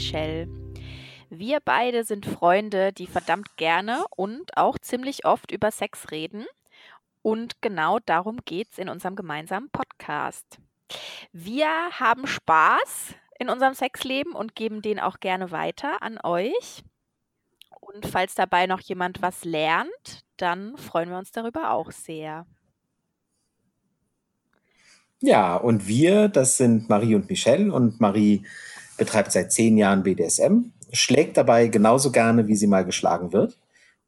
Michelle. Wir beide sind Freunde, die verdammt gerne und auch ziemlich oft über Sex reden. Und genau darum geht es in unserem gemeinsamen Podcast. Wir haben Spaß in unserem Sexleben und geben den auch gerne weiter an euch. Und falls dabei noch jemand was lernt, dann freuen wir uns darüber auch sehr. Ja, und wir, das sind Marie und Michelle. Und Marie betreibt seit zehn Jahren BDSM, schlägt dabei genauso gerne, wie sie mal geschlagen wird.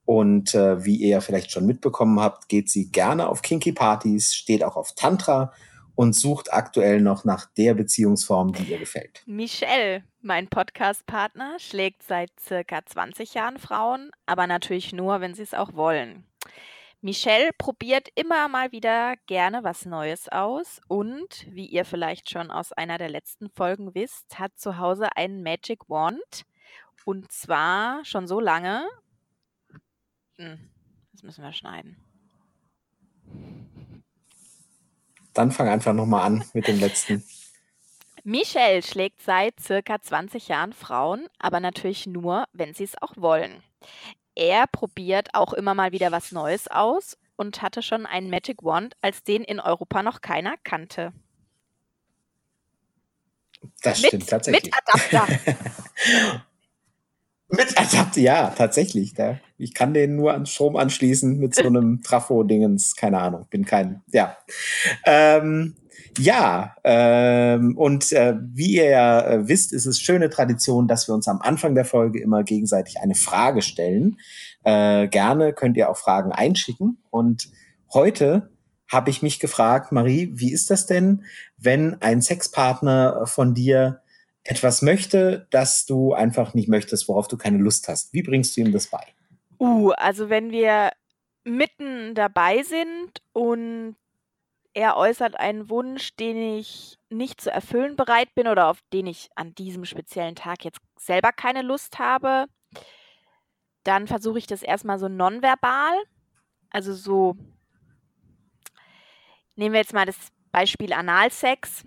Und äh, wie ihr vielleicht schon mitbekommen habt, geht sie gerne auf Kinky Partys, steht auch auf Tantra und sucht aktuell noch nach der Beziehungsform, die ihr gefällt. Michelle, mein Podcast-Partner, schlägt seit circa 20 Jahren Frauen, aber natürlich nur, wenn sie es auch wollen. Michelle probiert immer mal wieder gerne was Neues aus und, wie ihr vielleicht schon aus einer der letzten Folgen wisst, hat zu Hause einen Magic Wand. Und zwar schon so lange. Hm, das müssen wir schneiden. Dann fang einfach nochmal an mit dem letzten. Michelle schlägt seit circa 20 Jahren Frauen, aber natürlich nur, wenn sie es auch wollen er probiert auch immer mal wieder was Neues aus und hatte schon einen Magic Wand, als den in Europa noch keiner kannte. Das mit, stimmt tatsächlich. Mit Adapter. mit Adapter, ja, tatsächlich. Da, ich kann den nur an Strom anschließen mit so einem Trafo-Dingens, keine Ahnung, bin kein, ja. Ähm, ja, ähm, und äh, wie ihr ja äh, wisst, ist es schöne Tradition, dass wir uns am Anfang der Folge immer gegenseitig eine Frage stellen. Äh, gerne könnt ihr auch Fragen einschicken. Und heute habe ich mich gefragt, Marie, wie ist das denn, wenn ein Sexpartner von dir etwas möchte, das du einfach nicht möchtest, worauf du keine Lust hast? Wie bringst du ihm das bei? Uh, also wenn wir mitten dabei sind und er äußert einen Wunsch, den ich nicht zu erfüllen bereit bin oder auf den ich an diesem speziellen Tag jetzt selber keine Lust habe. Dann versuche ich das erstmal so nonverbal. Also so, nehmen wir jetzt mal das Beispiel Analsex,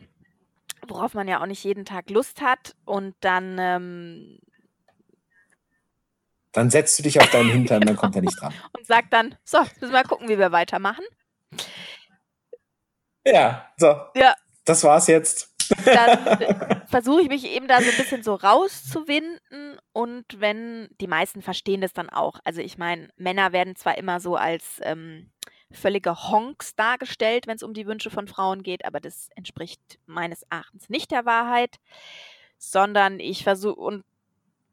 worauf man ja auch nicht jeden Tag Lust hat. Und dann ähm, dann setzt du dich auf deinen Hintern, genau. dann kommt er nicht dran. Und sagt dann, so, müssen wir mal gucken, wie wir weitermachen. Ja, so. Ja. Das war's jetzt. Dann versuche ich mich eben da so ein bisschen so rauszuwinden und wenn, die meisten verstehen das dann auch. Also ich meine, Männer werden zwar immer so als ähm, völlige Honks dargestellt, wenn es um die Wünsche von Frauen geht, aber das entspricht meines Erachtens nicht der Wahrheit, sondern ich versuche und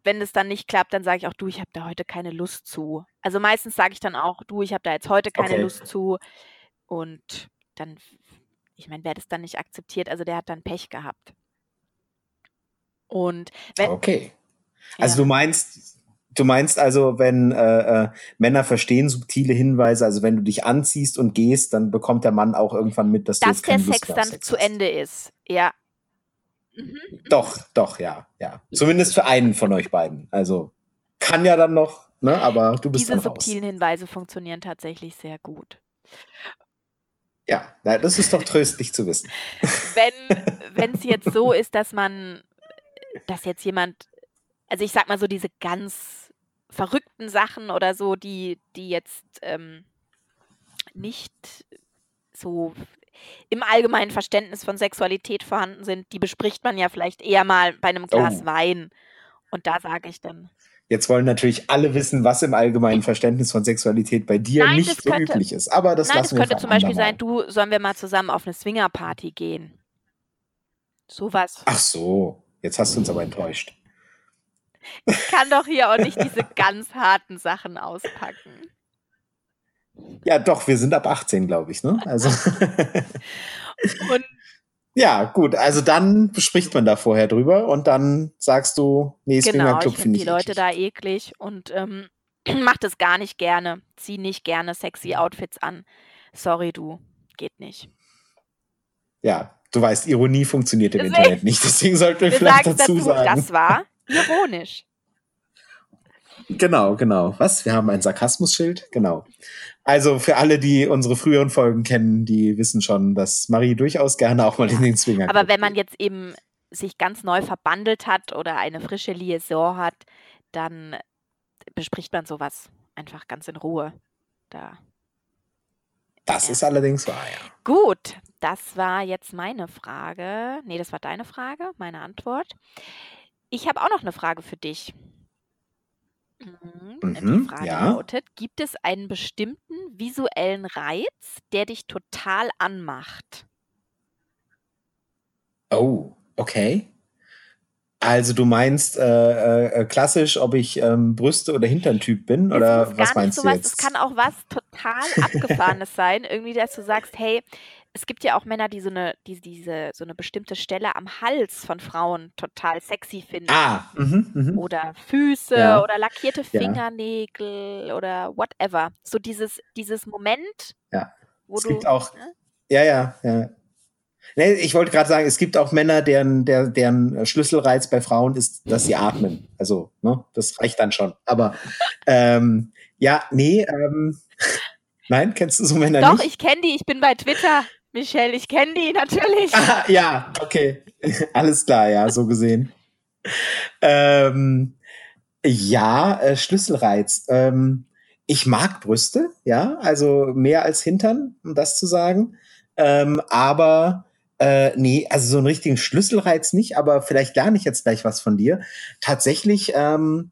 wenn es dann nicht klappt, dann sage ich auch, du, ich habe da heute keine Lust zu. Also meistens sage ich dann auch, du, ich habe da jetzt heute keine okay. Lust zu und dann ich meine, wer das dann nicht akzeptiert, also der hat dann Pech gehabt. Und wenn. Okay. Also ja. du meinst, du meinst also, wenn äh, äh, Männer verstehen subtile Hinweise, also wenn du dich anziehst und gehst, dann bekommt der Mann auch irgendwann mit, dass, dass du der Sex dann Sex zu hast. Ende ist. Ja. Mhm, mhm. Doch, doch, ja, ja. Zumindest für einen von euch beiden. Also kann ja dann noch, ne? Aber du bist Diese subtilen Hinweise funktionieren tatsächlich sehr gut. Ja, das ist doch tröstlich zu wissen. Wenn es jetzt so ist, dass man, dass jetzt jemand, also ich sag mal so diese ganz verrückten Sachen oder so, die, die jetzt ähm, nicht so im allgemeinen Verständnis von Sexualität vorhanden sind, die bespricht man ja vielleicht eher mal bei einem Glas oh. Wein. Und da sage ich dann, Jetzt wollen natürlich alle wissen, was im allgemeinen Verständnis von Sexualität bei dir Nein, nicht so könnte, üblich ist. Aber das Nein, lassen das könnte zum Beispiel sein, du, sollen wir mal zusammen auf eine Swingerparty gehen? Sowas. Ach so, jetzt hast du uns aber enttäuscht. Ich kann doch hier auch nicht diese ganz harten Sachen auspacken. Ja, doch, wir sind ab 18, glaube ich, ne? Also. Und ja, gut, also dann bespricht man da vorher drüber und dann sagst du, nee, genau, Swingerclub finde ich. die Leute eklig. da eklig und ähm, macht es gar nicht gerne. Zieh nicht gerne sexy Outfits an. Sorry, du, geht nicht. Ja, du weißt, Ironie funktioniert im deswegen, Internet nicht, deswegen sollten wir, wir vielleicht dazu, dazu sagen. Das war ironisch. Genau, genau. Was? Wir haben ein Sarkasmusschild? Genau. Also für alle, die unsere früheren Folgen kennen, die wissen schon, dass Marie durchaus gerne auch mal in den Swinger Aber wenn man jetzt eben sich ganz neu verbandelt hat oder eine frische Liaison hat, dann bespricht man sowas einfach ganz in Ruhe. Da. Das ja. ist allerdings wahr, ja. Gut, das war jetzt meine Frage. Nee, das war deine Frage, meine Antwort. Ich habe auch noch eine Frage für dich. Mhm. Die Mhm, Frage ja. lautet: Gibt es einen bestimmten visuellen Reiz, der dich total anmacht? Oh, okay. Also du meinst äh, äh, klassisch, ob ich ähm, Brüste oder Hintern-Typ bin Es oder was meinst du was, es jetzt? kann auch was total Abgefahrenes sein. Irgendwie, dass du sagst, hey, es gibt ja auch Männer, die so eine, die diese, so eine bestimmte Stelle am Hals von Frauen total sexy finden. Ah, mhm, mhm. Oder Füße Ja, oder lackierte ja, Fingernägel oder whatever. So dieses, dieses Moment, ja. wo Es du, gibt auch, ne? ja, ja, ja. Nee, ich wollte gerade sagen, es gibt auch Männer, deren, der, deren Schlüsselreiz bei Frauen ist, dass sie atmen. Also, ne, das reicht dann schon. Aber ähm, ja, nee, ähm, nein, kennst du so Männer Doch, nicht? ich kenne die, ich bin bei Twitter. Michelle, ich kenne die natürlich. Ah, ja, okay. Alles klar, ja, so gesehen. Ähm, ja, äh, Schlüsselreiz. Ähm, ich mag Brüste, ja, also mehr als Hintern, um das zu sagen. Ähm, aber äh, nee, also so einen richtigen Schlüsselreiz nicht, aber vielleicht lerne ich jetzt gleich was von dir. Tatsächlich, ähm,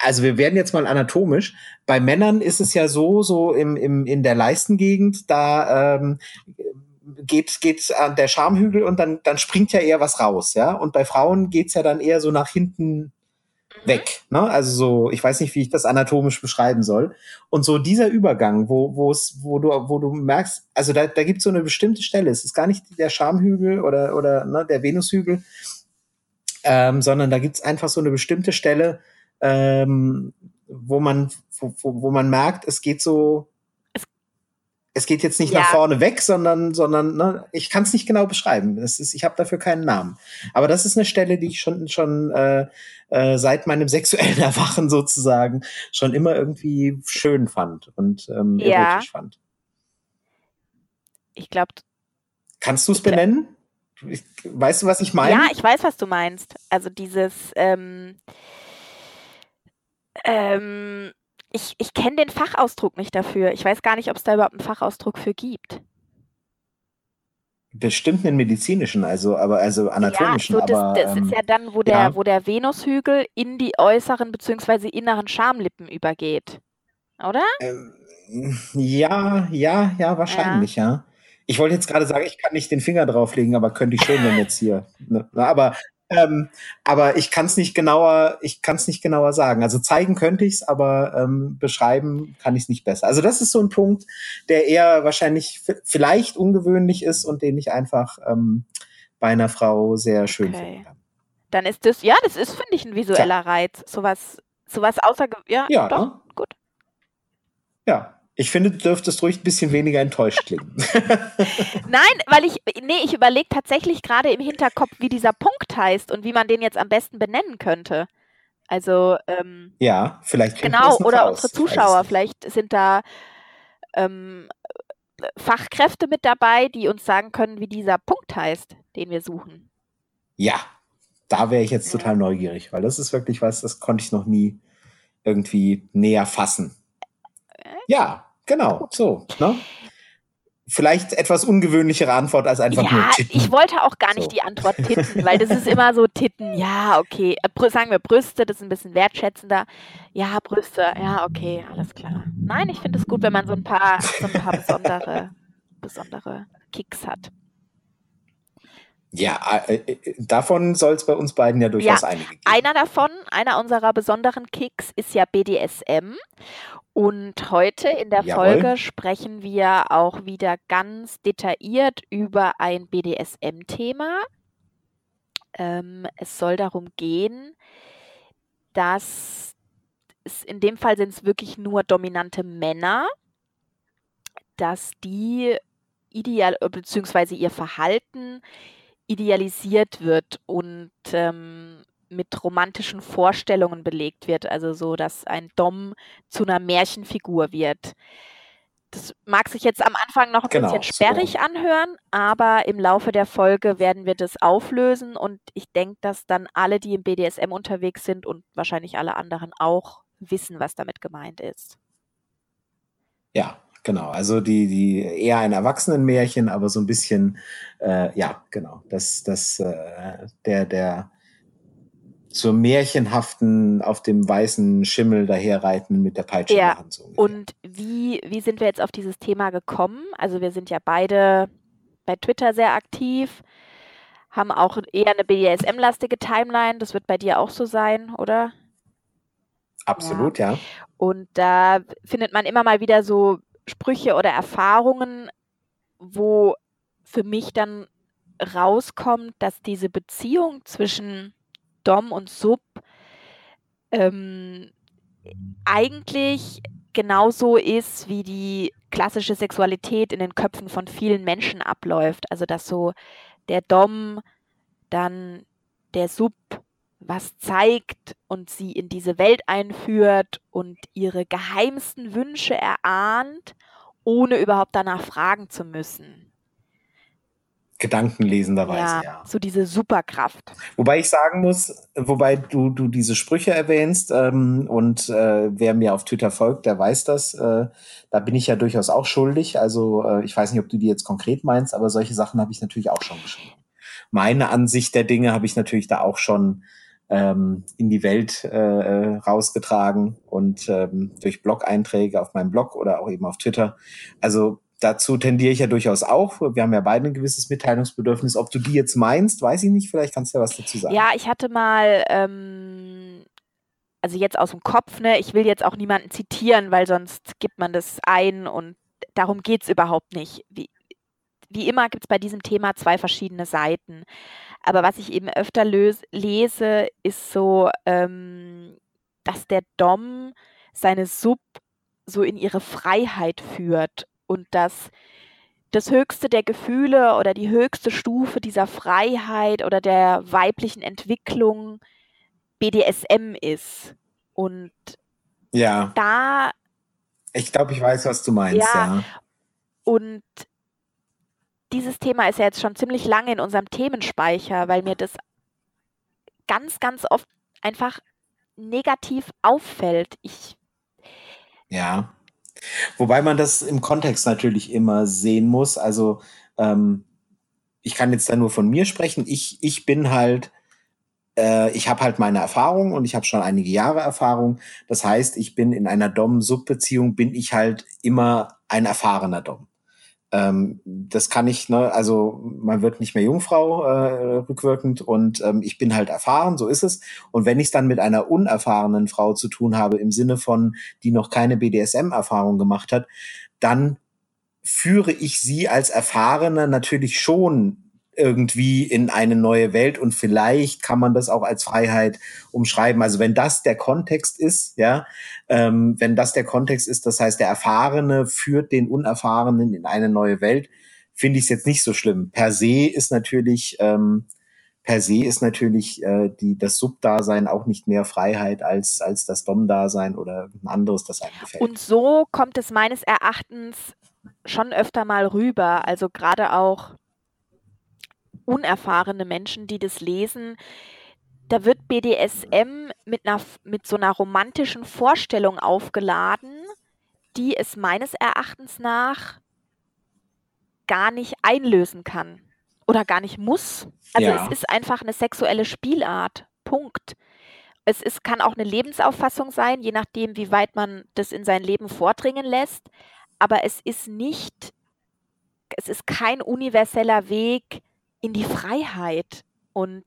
also wir werden jetzt mal anatomisch. Bei Männern ist es ja so, so im, im, in der Leistengegend, da ähm, geht, geht an der Schamhügel und dann, dann springt ja eher was raus, ja. Und bei Frauen geht's ja dann eher so nach hinten Mhm. weg. Ne? Also so, ich weiß nicht, wie ich das anatomisch beschreiben soll. Und so dieser Übergang, wo, wo es, wo du, wo du merkst, also da, da gibt es so eine bestimmte Stelle. Es ist gar nicht der Schamhügel oder, oder ne, der Venushügel, ähm, sondern da gibt es einfach so eine bestimmte Stelle, ähm, wo man, wo, wo, man merkt, es geht so, Es, geht jetzt nicht nach ja, vorne weg, sondern, sondern ne, ich kann es nicht genau beschreiben. Das ist, ich habe dafür keinen Namen. Aber das ist eine Stelle, die ich schon, schon äh, äh, seit meinem sexuellen Erwachen sozusagen schon immer irgendwie schön fand und ähm, ja, erotisch fand. ich glaube, Kannst du es benennen? Ich, weißt du, was ich ja, meine? ich weiß, was du meinst. Also dieses, ähm, ähm, ich, ich kenne den Fachausdruck nicht dafür. Ich weiß gar nicht, ob es da überhaupt einen Fachausdruck für gibt. Bestimmt einen medizinischen, also, aber also Ja, anatomischen, so das, aber das ist ähm, ja dann, wo der, ja. wo der Venushügel in die äußeren bzw. inneren Schamlippen übergeht, oder? Ähm, ja, ja, ja, Ja. wahrscheinlich, ja. Ich wollte jetzt gerade sagen, ich kann nicht den Finger drauflegen, aber könnte ich schon, wenn jetzt hier. Ne? Aber, ähm, aber ich kann es nicht genauer, ich kann es nicht genauer sagen. Also zeigen könnte ich es, aber ähm, beschreiben kann ich es nicht besser. Also das ist so ein Punkt, der eher wahrscheinlich vielleicht ungewöhnlich ist und den ich einfach ähm, bei einer Frau sehr schön Okay. kann. Dann ist das, ja, das ist, finde ich, ein visueller Reiz. Sowas, sowas außerge... Ja, ja, doch, ne? gut. Ja. Ich finde, du dürftest ruhig ein bisschen weniger enttäuscht klingen. Nein, weil ich, nee, ich überlege tatsächlich gerade im Hinterkopf, wie dieser Punkt heißt und wie man den jetzt am besten benennen könnte. Also, ähm, Ja, vielleicht genau, oder unsere raus. Es Zuschauer, vielleicht sind da ähm, Fachkräfte mit dabei, die uns sagen können, wie dieser Punkt heißt, den wir suchen. Ja, da wäre ich jetzt total neugierig, weil das ist wirklich was, das konnte ich noch nie irgendwie näher fassen. Äh, Ja, genau, so. Ne? Vielleicht etwas ungewöhnlichere Antwort als einfach nur Ja, ich Titten. wollte auch gar nicht So. die Antwort Titten, weil das ist immer so Titten, ja, okay. Äh, Sagen wir Brüste, das ist ein bisschen wertschätzender. Ja, Brüste, ja, okay, alles klar. Nein, ich finde es gut, wenn man so ein paar, so ein paar besondere, besondere Kicks hat. Ja, äh, äh, davon soll es bei uns beiden ja Ja, durchaus einige geben. einer davon, einer unserer besonderen Kicks ist ja BDSM. Und heute in der Jawohl. Folge sprechen wir auch wieder ganz detailliert über ein BDSM-Thema. Ähm, es soll darum gehen, dass es in dem Fall sind es wirklich nur dominante Männer, dass die ideal äh, beziehungsweise ihr Verhalten idealisiert wird und ähm, mit romantischen Vorstellungen belegt wird. Also so, dass ein Dom zu einer Märchenfigur wird. Das mag sich jetzt am Anfang noch ein genau, bisschen sperrig so. anhören, aber im Laufe der Folge werden wir das auflösen und ich denke, dass dann alle, die im BDSM unterwegs sind und wahrscheinlich alle anderen auch wissen, was damit gemeint ist. Ja, genau. Also die, die eher ein Erwachsenenmärchen, aber so ein bisschen, äh, ja, genau. Das, das, äh, der, der zur märchenhaften auf dem weißen Schimmel daherreiten mit der Peitsche ja. So und wie, wie sind wir jetzt auf dieses Thema gekommen? Also wir sind ja beide bei Twitter sehr aktiv, haben auch eher eine BDSM-lastige Timeline. Das wird bei dir auch so sein, oder? Absolut, ja. ja. Und da findet man immer mal wieder so Sprüche oder Erfahrungen, wo für mich dann rauskommt, dass diese Beziehung zwischen Dom und Sub ähm, eigentlich genauso ist, wie die klassische Sexualität in den Köpfen von vielen Menschen abläuft. Also dass so der Dom dann der Sub was zeigt und sie in diese Welt einführt und ihre geheimsten Wünsche erahnt, ohne überhaupt danach fragen zu müssen. Gedankenlesenderweise, ja, ja. So diese Superkraft. Wobei ich sagen muss, wobei du, du diese Sprüche erwähnst ähm, und äh, wer mir auf Twitter folgt, der weiß das. Äh, da bin ich ja durchaus auch schuldig. Also äh, ich weiß nicht, ob du die jetzt konkret meinst, aber solche Sachen habe ich natürlich auch schon geschrieben. Meine Ansicht der Dinge habe ich natürlich da auch schon ähm, in die Welt äh, äh rausgetragen und ähm, durch Blog-Einträge auf meinem Blog oder auch eben auf Twitter. Also dazu tendiere ich ja durchaus auch. Wir haben ja beide ein gewisses Mitteilungsbedürfnis. Ob du die jetzt meinst, weiß ich nicht. Vielleicht kannst du ja was dazu sagen. Ja, ich hatte mal, ähm, also jetzt aus dem Kopf, ne, ich will jetzt auch niemanden zitieren, weil sonst gibt man das ein und darum geht es überhaupt nicht. Wie, wie immer gibt es bei diesem Thema zwei verschiedene Seiten. Aber was ich eben öfter löse, lese, ist so, ähm, dass der Dom seine Sub so in ihre Freiheit führt und dass das höchste der Gefühle oder die höchste Stufe dieser Freiheit oder der weiblichen Entwicklung BDSM ist. Und ja. da. Ich glaube, ich weiß, was du meinst, ja. ja. Und dieses Thema ist ja jetzt schon ziemlich lange in unserem Themenspeicher, weil mir das ganz, ganz oft einfach negativ auffällt. Ich. Ja. Wobei man das im Kontext natürlich immer sehen muss. Also ähm, ich kann jetzt da nur von mir sprechen. Ich, ich bin halt, äh, ich habe halt meine Erfahrung und ich habe schon einige Jahre Erfahrung. Das heißt, ich bin in einer Dom-Sub-Beziehung, bin ich halt immer ein erfahrener Dom. Ähm, das kann ich, ne, also man wird nicht mehr Jungfrau äh, rückwirkend und ähm, ich bin halt erfahren, so ist es. Und wenn ich es dann mit einer unerfahrenen Frau zu tun habe, im Sinne von, die noch keine BDSM-Erfahrung gemacht hat, dann führe ich sie als Erfahrene natürlich schon irgendwie in eine neue Welt und vielleicht kann man das auch als Freiheit umschreiben. Also wenn das der Kontext ist, ja, ähm, wenn das der Kontext ist, das heißt, der Erfahrene führt den Unerfahrenen in eine neue Welt, finde ich es jetzt nicht so schlimm. Per se ist natürlich, ähm, per se ist natürlich äh, die, das Subdasein auch nicht mehr Freiheit als, als das Dom-Dasein oder ein anderes, das einem gefällt. Und so kommt es meines Erachtens schon öfter mal rüber. Also gerade auch unerfahrene Menschen, die das lesen, da wird BDSM mit, einer, mit so einer romantischen Vorstellung aufgeladen, die es meines Erachtens nach gar nicht einlösen kann oder gar nicht muss. Also ja. es ist einfach eine sexuelle Spielart. Punkt. Es ist, kann auch eine Lebensauffassung sein, je nachdem, wie weit man das in sein Leben vordringen lässt. Aber es ist nicht, es ist kein universeller Weg, in die Freiheit. Und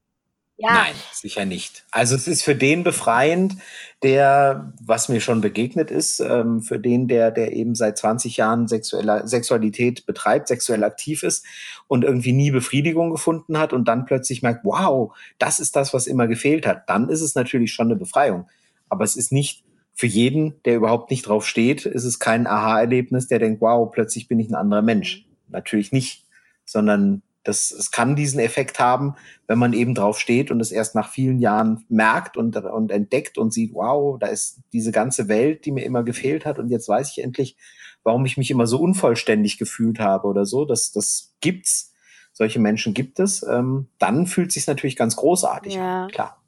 ja. Nein, sicher nicht. Also es ist für den befreiend, der, was mir schon begegnet ist, ähm, für den, der, der eben seit 20 Jahren sexuelle Sexualität betreibt, sexuell aktiv ist und irgendwie nie Befriedigung gefunden hat und dann plötzlich merkt, wow, das ist das, was immer gefehlt hat. Dann ist es natürlich schon eine Befreiung. Aber es ist nicht für jeden, der überhaupt nicht drauf steht, ist es kein Aha-Erlebnis, der denkt, wow, plötzlich bin ich ein anderer Mensch. Natürlich nicht, sondern Das, es kann diesen Effekt haben, wenn man eben drauf steht und es erst nach vielen Jahren merkt und, und entdeckt und sieht, wow, da ist diese ganze Welt, die mir immer gefehlt hat und jetzt weiß ich endlich, warum ich mich immer so unvollständig gefühlt habe oder so. Das, das gibt's. Solche Menschen gibt es. Ähm, dann fühlt sich natürlich ganz großartig ja. an, klar.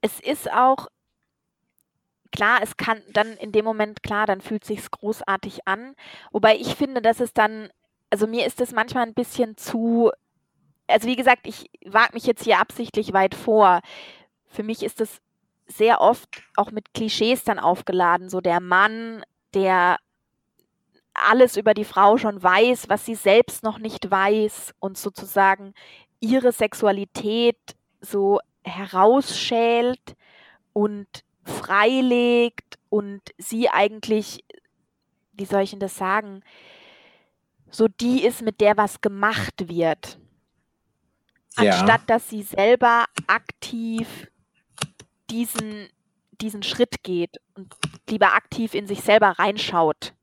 Es ist auch klar, es kann dann in dem Moment, klar, dann fühlt sich's großartig an. Wobei ich finde, dass es dann, also mir ist es manchmal ein bisschen zu, also wie gesagt, ich wage mich jetzt hier absichtlich weit vor. Für mich ist es sehr oft auch mit Klischees dann aufgeladen. So der Mann, der alles über die Frau schon weiß, was sie selbst noch nicht weiß und sozusagen ihre Sexualität so herausschält und freilegt und sie eigentlich, wie soll ich denn das sagen, so die ist, mit der was gemacht wird. Ja. Anstatt dass sie selber aktiv diesen, diesen Schritt geht und lieber aktiv in sich selber reinschaut.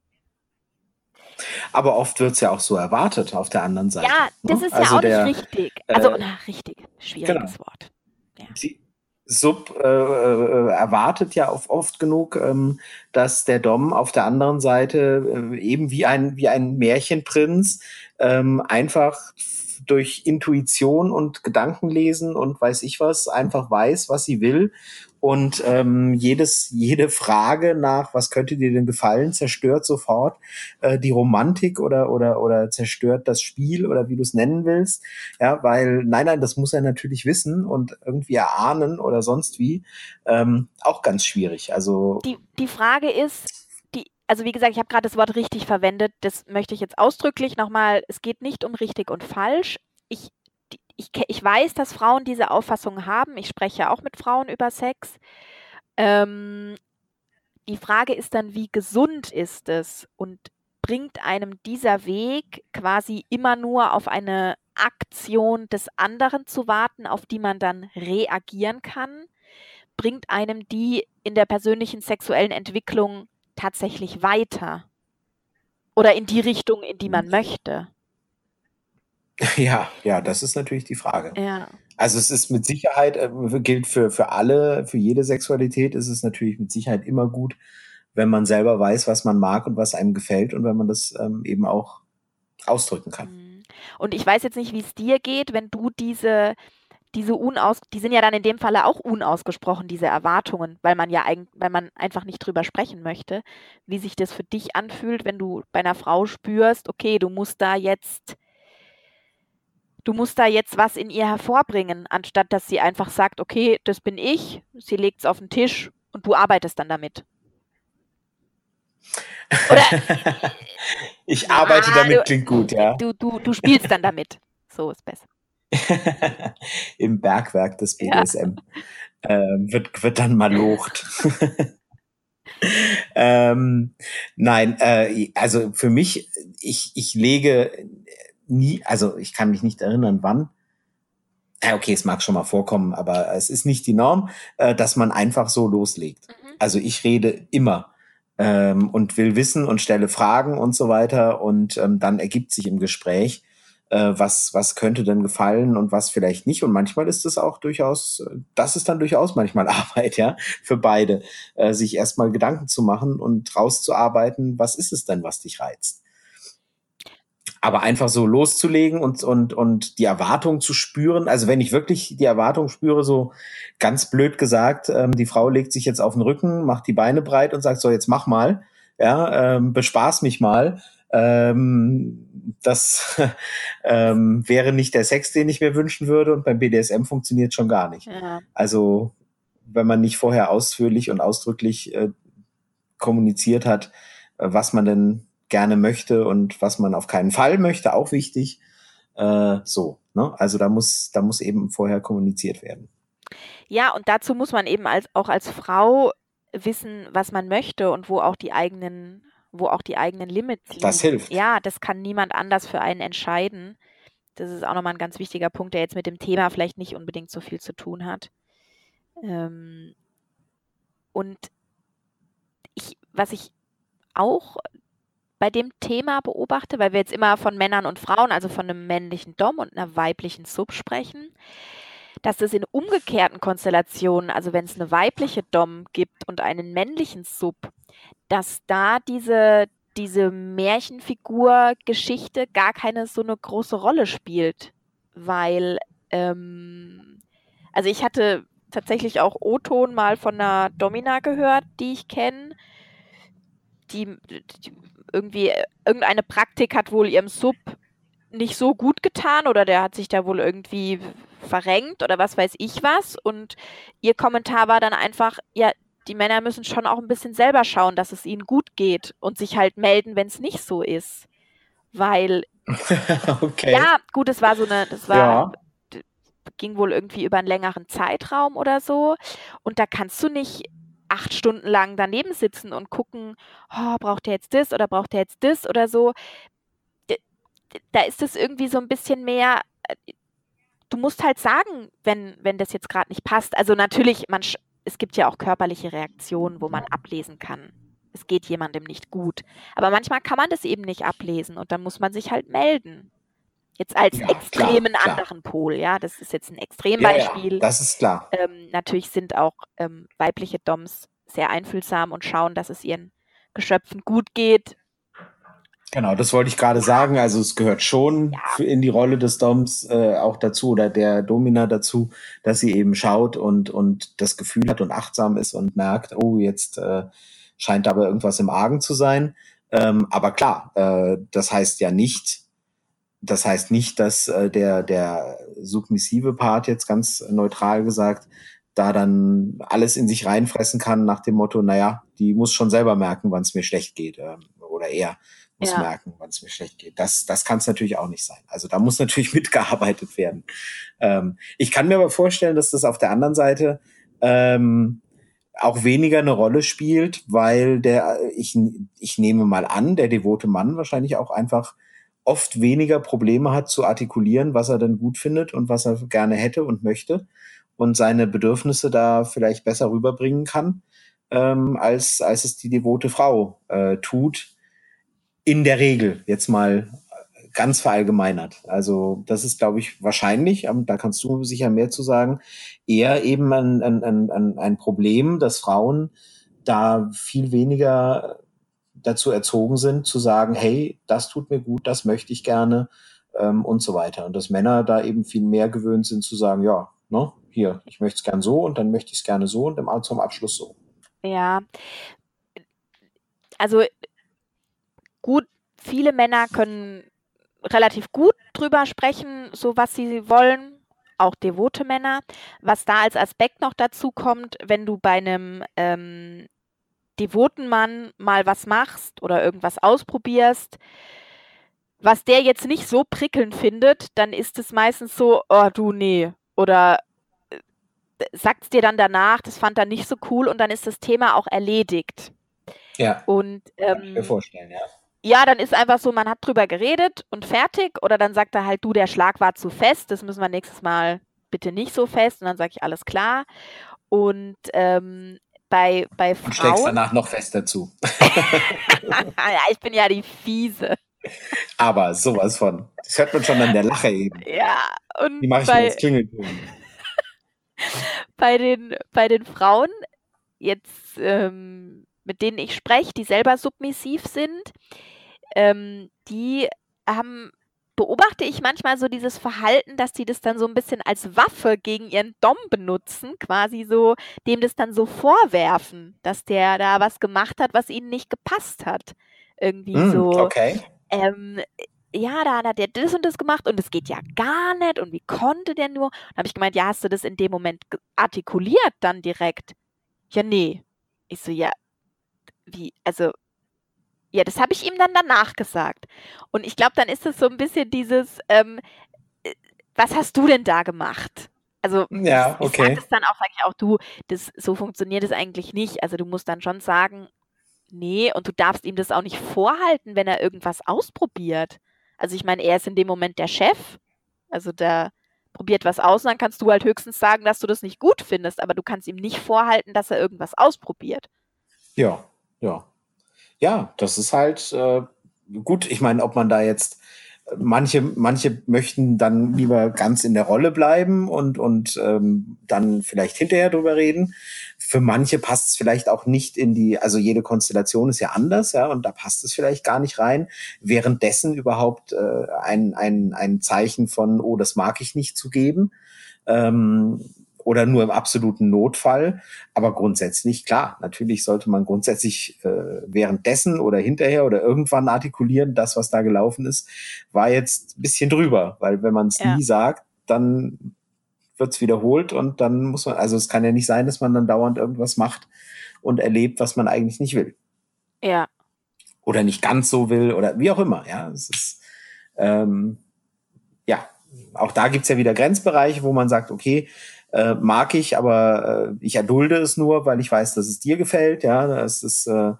Aber oft wird es ja auch so erwartet auf der anderen Seite. Ja, das ne? ist also ja auch der, nicht richtig. Also, äh, na, richtig, schwieriges genau. Wort. Ja. Sie, Sub äh, äh, erwartet ja oft genug, ähm, dass der Dom auf der anderen Seite äh, eben wie ein, wie ein Märchenprinz ähm, einfach durch Intuition und Gedankenlesen und weiß ich was einfach weiß, was sie will und ähm, jedes, jede Frage nach, was könnte dir denn gefallen, zerstört sofort äh, die Romantik oder, oder, oder zerstört das Spiel oder wie du es nennen willst. Ja, weil, nein, nein, das muss er natürlich wissen und irgendwie erahnen oder sonst wie. Ähm, auch ganz schwierig. Also. Die, die Frage ist, also wie gesagt, ich habe gerade das Wort richtig verwendet. Das möchte ich jetzt ausdrücklich nochmal. Es geht nicht um richtig und falsch. Ich ich, ich weiß, dass Frauen diese Auffassung haben. Ich spreche auch mit Frauen über Sex. Ähm, die Frage ist dann, wie gesund ist es und bringt einem dieser Weg quasi immer nur auf eine Aktion des anderen zu warten, auf die man dann reagieren kann? Bringt einem die in der persönlichen sexuellen Entwicklung tatsächlich weiter? Oder in die Richtung, in die man möchte? Ja, ja, das ist natürlich die Frage. Ja. Also es ist mit Sicherheit, äh, gilt für, für alle, für jede Sexualität ist es natürlich mit Sicherheit immer gut, wenn man selber weiß, was man mag und was einem gefällt und wenn man das ähm, eben auch ausdrücken kann. Mhm. Und ich weiß jetzt nicht, wie es dir geht, wenn du diese, diese unaus, die sind ja dann in dem Falle auch unausgesprochen, diese Erwartungen, weil man ja eigentlich, weil man einfach nicht drüber sprechen möchte, wie sich das für dich anfühlt, wenn du bei einer Frau spürst, okay, du musst da jetzt du musst da jetzt was in ihr hervorbringen, anstatt dass sie einfach sagt, okay, das bin ich, sie legt es auf den Tisch und du arbeitest dann damit. Oder, ich arbeite ah, damit, du, klingt gut, ja. Du, du, du spielst dann damit. So ist besser. Im Bergwerk des BDSM ja. äh, wird, wird dann mal locht. ähm, nein, äh, also für mich, ich, ich lege nie, also ich kann mich nicht erinnern, wann. Ja, okay, es mag schon mal vorkommen, aber es ist nicht die Norm, äh, dass man einfach so loslegt. Mhm. Also ich rede immer ähm, und will wissen und stelle Fragen und so weiter und ähm, dann ergibt sich im Gespräch, äh, was, was könnte denn gefallen und was vielleicht nicht. Und manchmal ist es auch durchaus, das ist dann durchaus manchmal Arbeit, ja, für beide, äh, sich erstmal Gedanken zu machen und rauszuarbeiten, was ist es denn, was dich reizt. Aber einfach so loszulegen und, und, und die Erwartung zu spüren, also wenn ich wirklich die Erwartung spüre, so ganz blöd gesagt, ähm, die Frau legt sich jetzt auf den Rücken, macht die Beine breit und sagt, so jetzt mach mal, ja, ähm, bespaß mich mal, ähm, das ähm, wäre nicht der Sex, den ich mir wünschen würde und beim BDSM funktioniert schon gar nicht. Ja. Also wenn man nicht vorher ausführlich und ausdrücklich äh, kommuniziert hat, äh, was man denn gerne möchte und was man auf keinen Fall möchte, auch wichtig. Äh, so, ne? Also da muss, da muss eben vorher kommuniziert werden. Ja, und dazu muss man eben als, auch als Frau wissen, was man möchte und wo auch die eigenen, wo auch die eigenen Limits liegen. Das hilft. Ja, das kann niemand anders für einen entscheiden. Das ist auch nochmal ein ganz wichtiger Punkt, der jetzt mit dem Thema vielleicht nicht unbedingt so viel zu tun hat. Ähm, und ich, was ich auch bei dem Thema beobachte, weil wir jetzt immer von Männern und Frauen, also von einem männlichen Dom und einer weiblichen Sub sprechen, dass es in umgekehrten Konstellationen, also wenn es eine weibliche Dom gibt und einen männlichen Sub, dass da diese, diese Märchenfigur-Geschichte gar keine so eine große Rolle spielt. Weil, ähm, also ich hatte tatsächlich auch O-Ton mal von einer Domina gehört, die ich kenne. Die, die, irgendwie, irgendeine Praktik hat wohl ihrem Sub nicht so gut getan oder der hat sich da wohl irgendwie verrenkt oder was weiß ich was. Und ihr Kommentar war dann einfach, ja, die Männer müssen schon auch ein bisschen selber schauen, dass es ihnen gut geht und sich halt melden, wenn es nicht so ist. Weil, okay. ja, gut, es war so eine, das war, ja. ging wohl irgendwie über einen längeren Zeitraum oder so. Und da kannst du nicht acht Stunden lang daneben sitzen und gucken, oh, braucht er jetzt das oder braucht er jetzt das oder so. Da ist es irgendwie so ein bisschen mehr, äh, du musst halt sagen, wenn, wenn das jetzt gerade nicht passt. Also natürlich, man, es gibt ja auch körperliche Reaktionen, wo man ablesen kann. Es geht jemandem nicht gut. Aber manchmal kann man das eben nicht ablesen und dann muss man sich halt melden. Jetzt als ja, extremen klar, anderen klar. Pol, ja, das ist jetzt ein Extrembeispiel. Ja, ja, das ist klar. Ähm, natürlich sind auch ähm, weibliche Doms sehr einfühlsam und schauen, dass es ihren Geschöpfen gut geht. Genau, das wollte ich gerade sagen. Also es gehört schon in die Rolle des Doms äh, auch dazu oder der Domina dazu, dass sie eben schaut und, und das Gefühl hat und achtsam ist und merkt, oh, jetzt äh, scheint aber irgendwas im Argen zu sein. Ähm, aber klar, äh, das heißt ja nicht, das heißt nicht, dass äh, der, der submissive Part jetzt ganz neutral gesagt da dann alles in sich reinfressen kann nach dem Motto, naja, die muss schon selber merken, wann es mir schlecht geht. Ähm, oder er muss ja. merken, wann es mir schlecht geht. Das, das kann es natürlich auch nicht sein. Also da muss natürlich mitgearbeitet werden. Ähm, ich kann mir aber vorstellen, dass das auf der anderen Seite ähm, auch weniger eine Rolle spielt, weil der, ich, ich nehme mal an, der devote Mann wahrscheinlich auch einfach oft weniger Probleme hat zu artikulieren, was er denn gut findet und was er gerne hätte und möchte und seine Bedürfnisse da vielleicht besser rüberbringen kann, ähm, als, als es die devote Frau äh, tut. In der Regel, jetzt mal ganz verallgemeinert. Also das ist, glaube ich, wahrscheinlich, da kannst du sicher mehr zu sagen, eher eben ein, ein, ein, ein Problem, dass Frauen da viel weniger dazu erzogen sind, zu sagen, hey, das tut mir gut, das möchte ich gerne ähm, und so weiter. Und dass Männer da eben viel mehr gewöhnt sind zu sagen, ja, ne, hier, ich möchte es gern so und dann möchte ich es gerne so und zum Abschluss so. Ja, also gut, viele Männer können relativ gut drüber sprechen, so was sie wollen, auch devote Männer. Was da als Aspekt noch dazu kommt, wenn du bei einem ähm, devoten Mann mal was machst oder irgendwas ausprobierst, was der jetzt nicht so prickelnd findet, dann ist es meistens so, oh du, nee. Oder äh, sagt es dir dann danach, das fand er nicht so cool und dann ist das Thema auch erledigt. Ja. Und ähm, kann ich mir vorstellen, ja. Ja, dann ist einfach so, man hat drüber geredet und fertig. Oder dann sagt er halt, du, der Schlag war zu fest, das müssen wir nächstes Mal bitte nicht so fest. Und dann sage ich, alles klar. Und ähm, bei, bei Frauen. Und schlägst danach noch fester zu. ja, ich bin ja die Fiese. Aber sowas von. Das hört man schon an der Lache eben. Ja, und. Die mache ich bei, Klingelton. bei, den, bei den Frauen, jetzt, ähm, mit denen ich spreche, die selber submissiv sind, ähm, die haben beobachte ich manchmal so dieses Verhalten, dass die das dann so ein bisschen als Waffe gegen ihren Dom benutzen, quasi so, dem das dann so vorwerfen, dass der da was gemacht hat, was ihnen nicht gepasst hat. Irgendwie mm, so. Okay. Ähm, ja, da hat er das und das gemacht und es geht ja gar nicht und wie konnte der nur? Dann habe ich gemeint, ja, hast du das in dem Moment artikuliert dann direkt? Ja, nee. Ich so, ja, wie, also ja, das habe ich ihm dann danach gesagt. Und ich glaube, dann ist es so ein bisschen dieses, ähm, äh, was hast du denn da gemacht? Also ja, okay. ich, sage es dann auch, sage ich auch, du, das, so funktioniert es eigentlich nicht. Also du musst dann schon sagen, nee, und du darfst ihm das auch nicht vorhalten, wenn er irgendwas ausprobiert. Also ich meine, er ist in dem Moment der Chef, also der probiert was aus und dann kannst du halt höchstens sagen, dass du das nicht gut findest, aber du kannst ihm nicht vorhalten, dass er irgendwas ausprobiert. Ja, ja ja, das ist halt, äh, gut, ich meine, ob man da jetzt manche, manche möchten dann lieber ganz in der Rolle bleiben und, und ähm, dann vielleicht hinterher drüber reden. Für manche passt es vielleicht auch nicht in die, also jede Konstellation ist ja anders, ja, und da passt es vielleicht gar nicht rein. Währenddessen überhaupt äh, ein, ein, ein Zeichen von, oh, das mag ich nicht zu geben. Ähm, oder nur im absoluten Notfall. Aber grundsätzlich, klar, natürlich sollte man grundsätzlich äh, währenddessen oder hinterher oder irgendwann artikulieren, das, was da gelaufen ist, war jetzt ein bisschen drüber. Weil wenn man es ja. nie sagt, dann wird es wiederholt und dann muss man, also es kann ja nicht sein, dass man dann dauernd irgendwas macht und erlebt, was man eigentlich nicht will. Ja. Oder nicht ganz so will oder wie auch immer, ja. Es ist, ähm, ja, auch da gibt's ja wieder Grenzbereiche, wo man sagt, okay, äh, mag ich, aber äh, ich erdulde es nur, weil ich weiß, dass es dir gefällt. Ja, es ist, äh,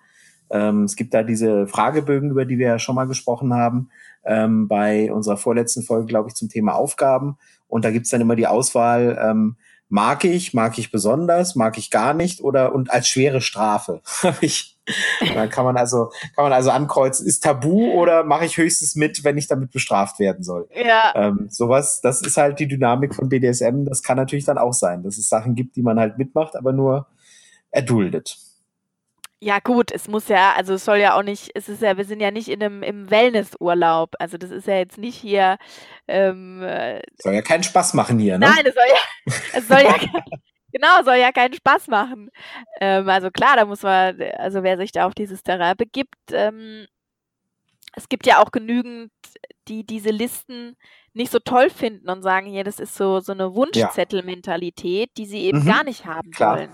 ähm, es gibt da diese Fragebögen, über die wir ja schon mal gesprochen haben, ähm, bei unserer vorletzten Folge, glaube ich, zum Thema Aufgaben. Und da gibt's dann immer die Auswahl, ähm, mag ich, mag ich besonders, mag ich gar nicht oder und als schwere Strafe. ich, da kann man also kann man also ankreuzen, ist Tabu oder mache ich höchstens mit, wenn ich damit bestraft werden soll. Ja. Ähm, sowas, das ist halt die Dynamik von BDSM. Das kann natürlich dann auch sein, dass es Sachen gibt, die man halt mitmacht, aber nur erduldet. Ja, gut, es muss ja, also es soll ja auch nicht, es ist ja, wir sind ja nicht in einem im Wellnessurlaub. Also das ist ja jetzt nicht hier. Ähm, äh, soll ja keinen Spaß machen hier, ne? Nein, es soll ja, es soll ja genau, soll ja keinen Spaß machen. Ähm, also klar, da muss man, also wer sich da auf dieses Terrain begibt, ähm, es gibt ja auch genügend, die diese Listen nicht so toll finden und sagen, hier, das ist so, so eine Wunschzettelmentalität, die sie eben mhm, gar nicht haben klar. wollen.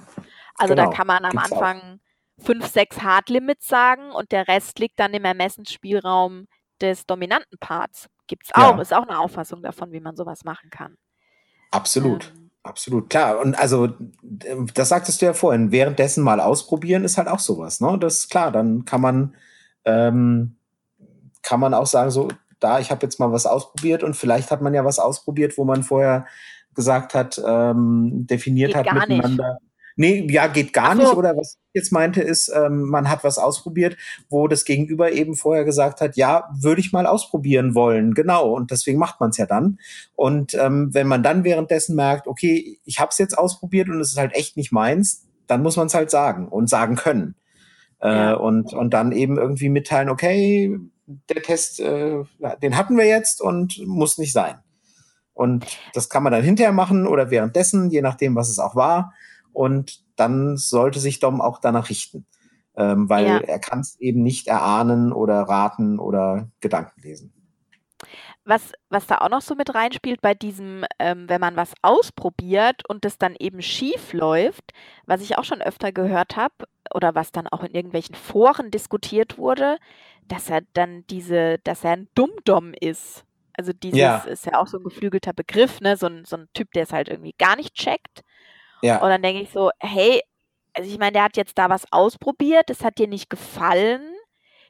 Also genau, da kann man am Anfang. Fünf, sechs Hard-Limits sagen und der Rest liegt dann im Ermessensspielraum des dominanten Parts. Gibt es auch, ja. ist auch eine Auffassung davon, wie man sowas machen kann. Absolut. Ähm, Absolut, klar. Und also, das sagtest du ja vorhin, währenddessen mal ausprobieren ist halt auch sowas, ne? Das ist klar, dann kann man, ähm, kann man auch sagen, so, da, ich habe jetzt mal was ausprobiert und vielleicht hat man ja was ausprobiert, wo man vorher gesagt hat, ähm, definiert Geht hat miteinander. Nicht Nee, ja, geht gar so. nicht. Oder was ich jetzt meinte, ist, ähm, man hat was ausprobiert, wo das Gegenüber eben vorher gesagt hat, ja, würde ich mal ausprobieren wollen. Genau. Und deswegen macht man es ja dann. Und ähm, wenn man dann währenddessen merkt, okay, ich habe es jetzt ausprobiert und es ist halt echt nicht meins, dann muss man es halt sagen und sagen können. Äh, ja. und, und dann eben irgendwie mitteilen, okay, der Test, äh, den hatten wir jetzt und muss nicht sein. Und das kann man dann hinterher machen oder währenddessen, je nachdem, was es auch war und dann sollte sich Dom auch danach richten, ähm, weil ja. er kann es eben nicht erahnen oder raten oder Gedanken lesen. Was, was da auch noch so mit reinspielt bei diesem, ähm, wenn man was ausprobiert und es dann eben schief läuft, was ich auch schon öfter gehört habe oder was dann auch in irgendwelchen Foren diskutiert wurde, dass er dann diese, dass er ein Dummdom ist. Also dieses ja. ist ja auch so ein geflügelter Begriff, ne? So ein, so ein Typ, der es halt irgendwie gar nicht checkt. Ja. Und dann denke ich so, hey, also ich meine, der hat jetzt da was ausprobiert, das hat dir nicht gefallen.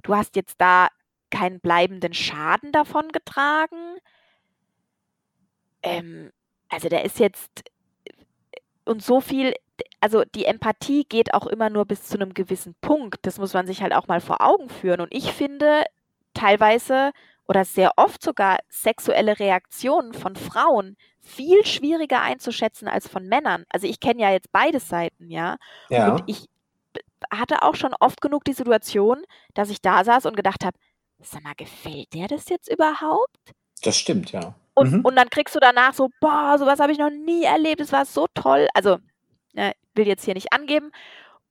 Du hast jetzt da keinen bleibenden Schaden davon getragen. Ähm, also der ist jetzt und so viel, also die Empathie geht auch immer nur bis zu einem gewissen Punkt. Das muss man sich halt auch mal vor Augen führen. Und ich finde teilweise oder sehr oft sogar sexuelle Reaktionen von Frauen viel schwieriger einzuschätzen als von Männern. Also ich kenne ja jetzt beide Seiten, ja. ja. Und ich hatte auch schon oft genug die Situation, dass ich da saß und gedacht habe, sag mal, gefällt der das jetzt überhaupt? Das stimmt, ja. Und, mhm. und dann kriegst du danach so, boah, sowas habe ich noch nie erlebt, es war so toll. Also, ja, will jetzt hier nicht angeben.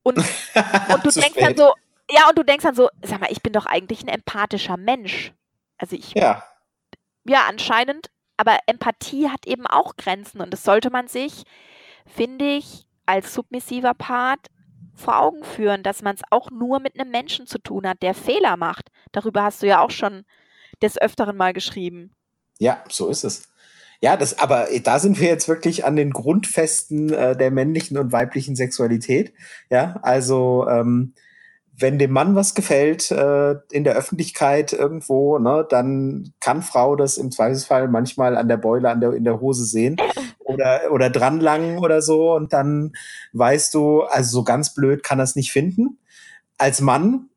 Und, und du denkst spät. dann so, ja, und du denkst dann so, sag mal, ich bin doch eigentlich ein empathischer Mensch. Also ich, ja, ja anscheinend aber Empathie hat eben auch Grenzen und das sollte man sich, finde ich, als submissiver Part vor Augen führen, dass man es auch nur mit einem Menschen zu tun hat, der Fehler macht. Darüber hast du ja auch schon des Öfteren mal geschrieben. Ja, so ist es. Ja, das, aber da sind wir jetzt wirklich an den Grundfesten äh, der männlichen und weiblichen Sexualität. Ja, also ähm, wenn dem Mann was gefällt äh, in der Öffentlichkeit irgendwo, ne, dann kann Frau das im Zweifelsfall manchmal an der Beule, an der, in der Hose sehen oder, oder dranlangen oder so und dann weißt du, also so ganz blöd kann das nicht finden. Als Mann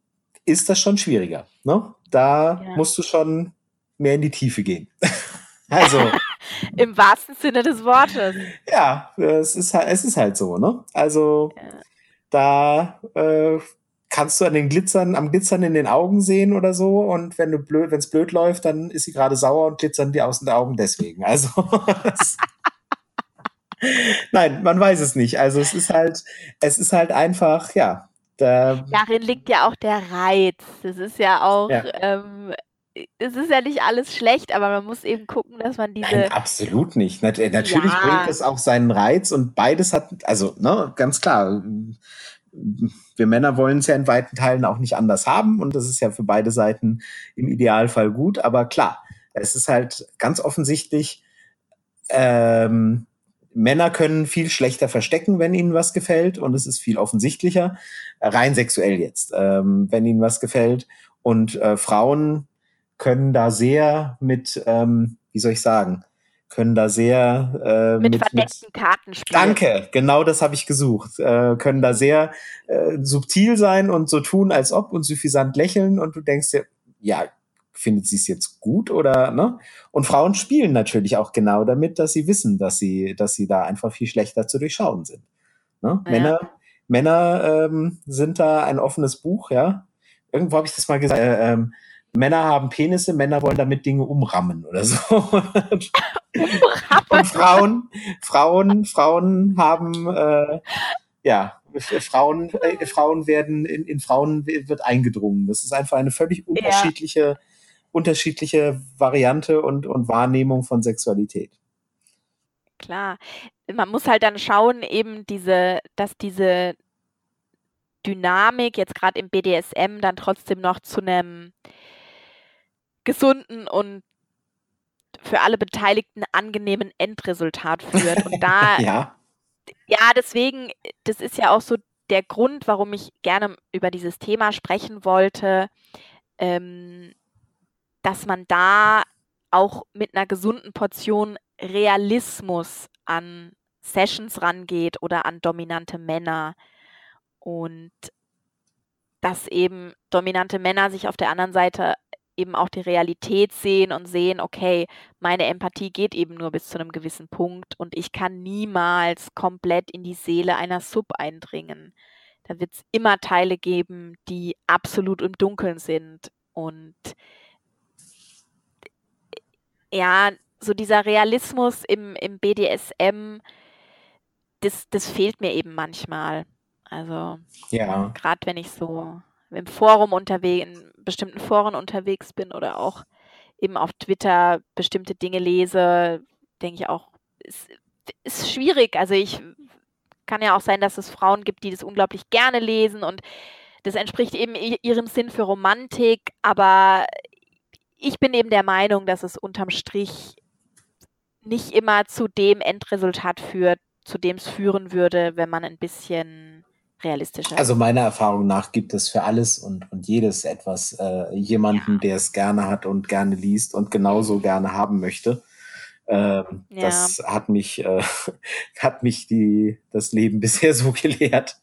ist das schon schwieriger. Ne? da ja. musst du schon mehr in die Tiefe gehen. also. Im wahrsten Sinne des Wortes. Ja, es ist, halt, es ist halt so, ne? Also, ja. da äh, kannst du an den Glitzern, am Glitzern in den Augen sehen oder so. Und wenn du blöd, wenn es blöd läuft, dann ist sie gerade sauer und glitzern die aus den Augen deswegen. Also. Nein, man weiß es nicht. Also es ist halt, es ist halt einfach, ja. Da Darin liegt ja auch der Reiz. Das ist ja auch, ja. Ähm, es ist ja nicht alles schlecht, aber man muss eben gucken, dass man diese. Nein, absolut nicht. Nat natürlich ja. bringt es auch seinen Reiz und beides hat, also, ne, ganz klar. Wir Männer wollen es ja in weiten Teilen auch nicht anders haben und das ist ja für beide Seiten im Idealfall gut, aber klar, es ist halt ganz offensichtlich, ähm, Männer können viel schlechter verstecken, wenn ihnen was gefällt und es ist viel offensichtlicher, rein sexuell jetzt, ähm, wenn ihnen was gefällt. Und äh, Frauen können da sehr mit, ähm, wie soll ich sagen, können da sehr äh, mit, mit verdeckten Karten spielen. Danke, genau das habe ich gesucht. Äh, können da sehr äh, subtil sein und so tun, als ob und suffisant lächeln und du denkst dir, ja, findet sie es jetzt gut oder ne? Und Frauen spielen natürlich auch genau damit, dass sie wissen, dass sie, dass sie da einfach viel schlechter zu durchschauen sind. Ne? Ja. Männer, Männer ähm, sind da ein offenes Buch, ja. Irgendwo habe ich das mal gesagt. Äh, ähm, Männer haben Penisse, Männer wollen damit Dinge umrammen oder so. Und Frauen, Frauen, Frauen haben äh, ja Frauen, äh, Frauen werden in, in Frauen wird eingedrungen. Das ist einfach eine völlig unterschiedliche ja unterschiedliche Variante und, und Wahrnehmung von Sexualität. Klar. Man muss halt dann schauen, eben diese, dass diese Dynamik jetzt gerade im BDSM dann trotzdem noch zu einem gesunden und für alle Beteiligten angenehmen Endresultat führt. Und da, ja. ja, deswegen, das ist ja auch so der Grund, warum ich gerne über dieses Thema sprechen wollte. Ähm, dass man da auch mit einer gesunden Portion Realismus an Sessions rangeht oder an dominante Männer und dass eben dominante Männer sich auf der anderen Seite eben auch die Realität sehen und sehen, okay, meine Empathie geht eben nur bis zu einem gewissen Punkt und ich kann niemals komplett in die Seele einer Sub eindringen. Da wird es immer Teile geben, die absolut im Dunkeln sind und ja, so dieser Realismus im, im BDSM, das, das fehlt mir eben manchmal. Also ja. gerade wenn ich so im Forum unterwegs, in bestimmten Foren unterwegs bin oder auch eben auf Twitter bestimmte Dinge lese, denke ich auch, es ist schwierig. Also ich kann ja auch sein, dass es Frauen gibt, die das unglaublich gerne lesen und das entspricht eben ihrem Sinn für Romantik, aber ich bin eben der Meinung, dass es unterm Strich nicht immer zu dem Endresultat führt, zu dem es führen würde, wenn man ein bisschen realistischer. Also meiner Erfahrung nach gibt es für alles und, und jedes etwas äh, jemanden, ja. der es gerne hat und gerne liest und genauso gerne haben möchte. Ähm, ja. Das hat mich, äh, hat mich die, das Leben bisher so gelehrt.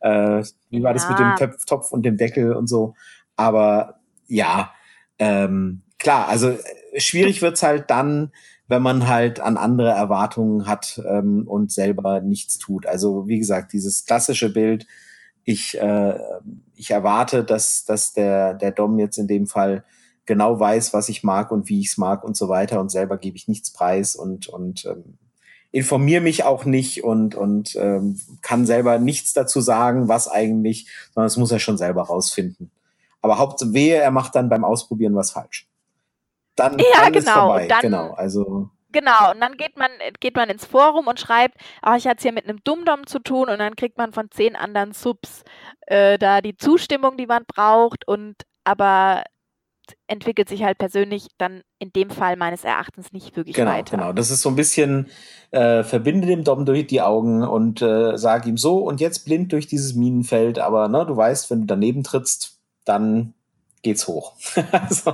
Äh, wie war ja. das mit dem Töpf, Topf und dem Deckel und so? Aber ja, ähm, klar, also äh, schwierig wird's halt dann, wenn man halt an andere Erwartungen hat ähm, und selber nichts tut. Also wie gesagt, dieses klassische Bild, ich, äh, ich erwarte, dass, dass der, der Dom jetzt in dem Fall genau weiß, was ich mag und wie ich es mag und so weiter und selber gebe ich nichts preis und, und ähm, informiere mich auch nicht und, und ähm, kann selber nichts dazu sagen, was eigentlich, sondern das muss er schon selber rausfinden. Aber Hauptsache er macht dann beim Ausprobieren was falsch. Dann, ja, dann genau. ist vorbei. Dann, genau, also. Genau, und dann geht man, geht man ins Forum und schreibt, ach, ich hatte es hier mit einem Dummdom zu tun und dann kriegt man von zehn anderen Subs äh, da die Zustimmung, die man braucht und aber entwickelt sich halt persönlich dann in dem Fall meines Erachtens nicht wirklich genau, weiter. Genau, das ist so ein bisschen, äh, verbinde dem Dom durch die Augen und äh, sag ihm so und jetzt blind durch dieses Minenfeld, aber ne, du weißt, wenn du daneben trittst, dann geht's hoch. also.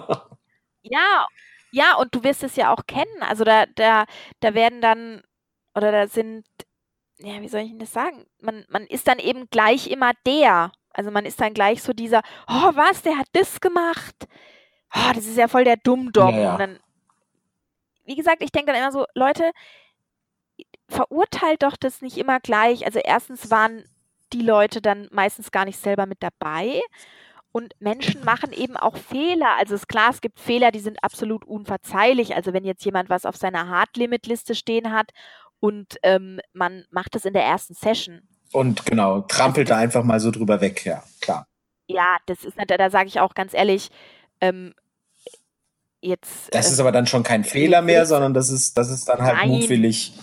Ja, ja, und du wirst es ja auch kennen. Also da, da, da werden dann, oder da sind, ja, wie soll ich denn das sagen? Man, man ist dann eben gleich immer der. Also man ist dann gleich so dieser, oh was, der hat das gemacht. oh, das ist ja voll der Dummdom. Ja, ja. Und dann, wie gesagt, ich denke dann immer so, Leute, verurteilt doch das nicht immer gleich. Also erstens waren die Leute dann meistens gar nicht selber mit dabei. Und Menschen machen eben auch Fehler. Also ist klar, es gibt Fehler, die sind absolut unverzeihlich. Also wenn jetzt jemand was auf seiner Hard-Limit-Liste stehen hat und ähm, man macht das in der ersten Session. Und genau, trampelt da einfach mal so drüber weg, ja, klar. Ja, das ist, da, da sage ich auch ganz ehrlich, ähm, jetzt. Das äh, ist aber dann schon kein Fehler mehr, sondern das ist, das ist dann halt Nein. mutwillig,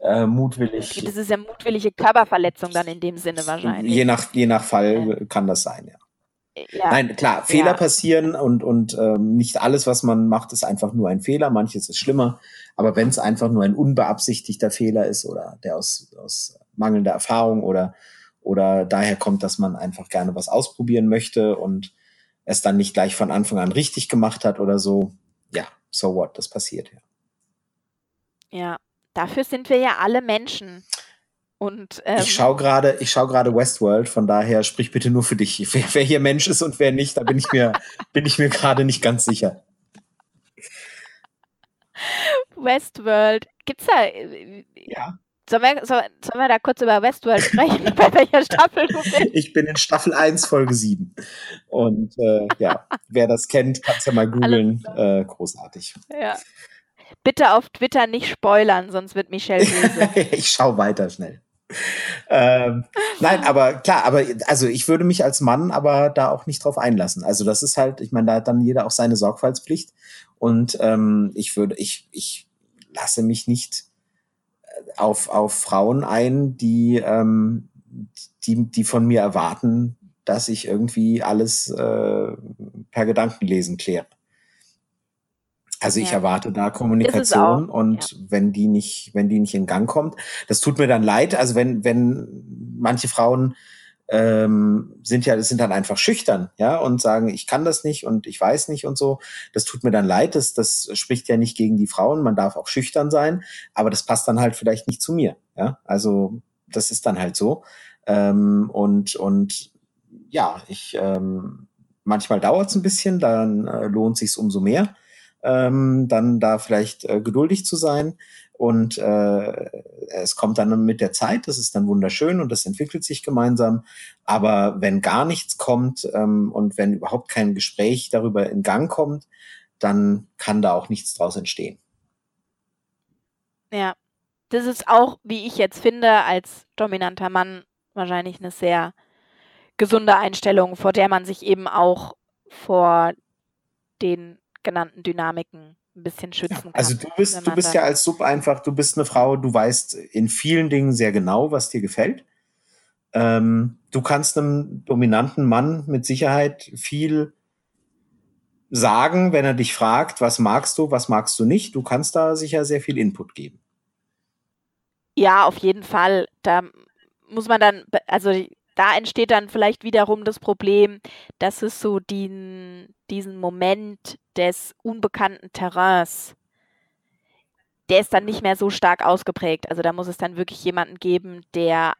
äh, mutwillig. Das ist ja mutwillige Körperverletzung dann in dem Sinne wahrscheinlich. Je nach, je nach Fall kann das sein, ja. Ja. Nein, klar, Fehler Ja. passieren und, und ähm, nicht alles, was man macht, ist einfach nur ein Fehler. Manches ist schlimmer. Aber wenn es einfach nur ein unbeabsichtigter Fehler ist oder der aus, aus mangelnder Erfahrung oder, oder daher kommt, dass man einfach gerne was ausprobieren möchte und es dann nicht gleich von Anfang an richtig gemacht hat oder so, ja, so what, das passiert ja. Ja, dafür sind wir ja alle Menschen. Und ähm, Ich schaue gerade, ich schaue gerade Westworld, von daher sprich bitte nur für dich. Wer, wer hier Mensch ist und wer nicht, da bin ich mir, bin ich mir gerade nicht ganz sicher. Westworld, gibt's da. äh, Ja. Sollen wir, soll, sollen wir da kurz über Westworld sprechen? Bei welcher Staffel du bist? Ich bin in Staffel 1, Folge 7. Und äh, ja, wer das kennt, kann es ja mal googeln. Äh, großartig. Ja. Bitte auf Twitter nicht spoilern, sonst wird Michelle böse. ich schaue weiter schnell. Ähm, nein, aber klar, aber also ich würde mich als Mann aber da auch nicht drauf einlassen. Also das ist halt, ich meine, da hat dann jeder auch seine Sorgfaltspflicht. Und ähm, ich würde, ich, ich lasse mich nicht äh, auf, auf Frauen ein, die, ähm, die, die von mir erwarten, dass ich irgendwie alles äh, per Gedankenlesen kläre. Also ich Ja. erwarte da Kommunikation und wenn die nicht, wenn die nicht in Gang kommt, das tut mir dann leid. Also wenn, wenn manche Frauen ähm, sind ja, sind dann einfach schüchtern, ja, und sagen, ich kann das nicht und ich weiß nicht und so. Das tut mir dann leid. Das, das spricht ja nicht gegen die Frauen. Man darf auch schüchtern sein, aber das passt dann halt vielleicht nicht zu mir, ja. Also das ist dann halt so. Ähm, und und ja, ich ähm, manchmal dauert es ein bisschen, dann äh, lohnt sich's umso mehr ähm, dann da vielleicht äh, geduldig zu sein. Und äh, es kommt dann mit der Zeit, das ist dann wunderschön und das entwickelt sich gemeinsam. Aber wenn gar nichts kommt ähm, und wenn überhaupt kein Gespräch darüber in Gang kommt, dann kann da auch nichts draus entstehen. Ja. Das ist auch, wie ich jetzt finde, als dominanter Mann wahrscheinlich eine sehr gesunde Einstellung, vor der man sich eben auch vor den genannten Dynamiken ein bisschen schützen kann. Also du bist, du bist ja als Sub einfach, du bist eine Frau, du weißt in vielen Dingen sehr genau, was dir gefällt. Ähm, du kannst einem dominanten Mann mit Sicherheit viel sagen, wenn er dich fragt, was magst du, was magst du nicht. Du kannst da sicher sehr viel Input geben. Ja, auf jeden Fall. Da muss man dann, also da entsteht dann vielleicht wiederum das Problem, dass es so den, diesen Moment des unbekannten Terrains, der ist dann nicht mehr so stark ausgeprägt. Also da muss es dann wirklich jemanden geben, der,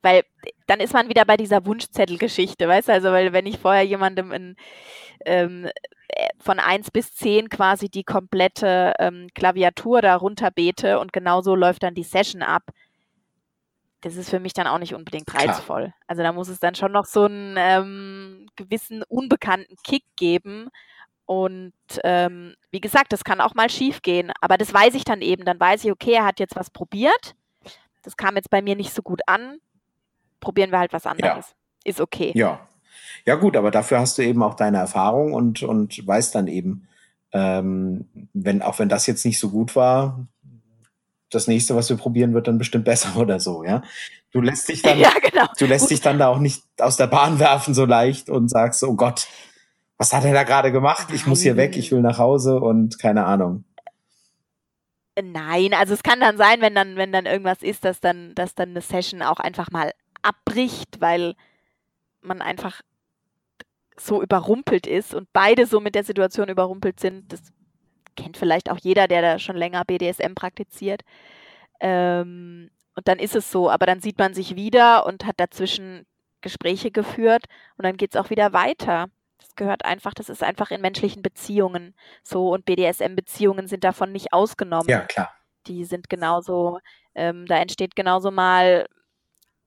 weil dann ist man wieder bei dieser Wunschzettelgeschichte, weißt du, also weil wenn ich vorher jemandem in, ähm, äh, von 1 bis 10 quasi die komplette ähm, Klaviatur da runterbete und genauso läuft dann die Session ab. Das ist für mich dann auch nicht unbedingt Klar. reizvoll. Also da muss es dann schon noch so einen ähm, gewissen unbekannten Kick geben. Und ähm, wie gesagt, das kann auch mal schief gehen. Aber das weiß ich dann eben. Dann weiß ich, okay, er hat jetzt was probiert. Das kam jetzt bei mir nicht so gut an. Probieren wir halt was anderes. Ist okay. Ja. Ja, gut, aber dafür hast du eben auch deine Erfahrung und, und weißt dann eben, ähm, wenn, auch wenn das jetzt nicht so gut war, das nächste, was wir probieren, wird dann bestimmt besser oder so, ja. Du lässt dich dann, ja, genau. du lässt Gut. dich dann da auch nicht aus der Bahn werfen so leicht und sagst, oh Gott, was hat er da gerade gemacht? Ich muss hier weg, ich will nach Hause und keine Ahnung. Nein, also es kann dann sein, wenn dann, wenn dann irgendwas ist, dass dann, dass dann eine Session auch einfach mal abbricht, weil man einfach so überrumpelt ist und beide so mit der Situation überrumpelt sind. Das kennt vielleicht auch jeder, der da schon länger BDSM praktiziert. Ähm, und dann ist es so, aber dann sieht man sich wieder und hat dazwischen Gespräche geführt und dann geht es auch wieder weiter. Das gehört einfach, das ist einfach in menschlichen Beziehungen so und BDSM-Beziehungen sind davon nicht ausgenommen. Ja, klar. Die sind genauso, ähm, da entsteht genauso mal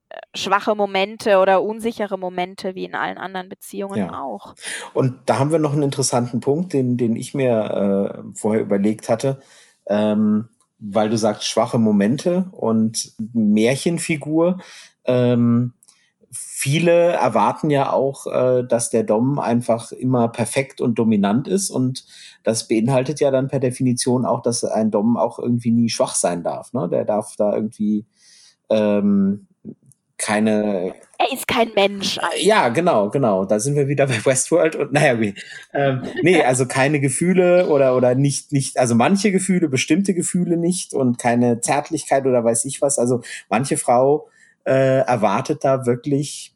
äh, schwache Momente oder unsichere Momente wie in allen anderen Beziehungen Ja. auch. Und da haben wir noch einen interessanten Punkt, den, den ich mir äh, vorher überlegt hatte, ähm, weil du sagst schwache Momente und Märchenfigur. Ähm, viele erwarten ja auch, äh, dass der Dom einfach immer perfekt und dominant ist und das beinhaltet ja dann per Definition auch, dass ein Dom auch irgendwie nie schwach sein darf. Ne? Der darf da irgendwie ähm, keine Er ist kein Mensch. ja, genau, genau. Da sind wir wieder bei Westworld und naja, wie, ähm, nee, also keine Gefühle oder oder nicht nicht, also manche Gefühle, bestimmte Gefühle nicht und keine Zärtlichkeit oder weiß ich was. Also manche Frau äh, erwartet da wirklich,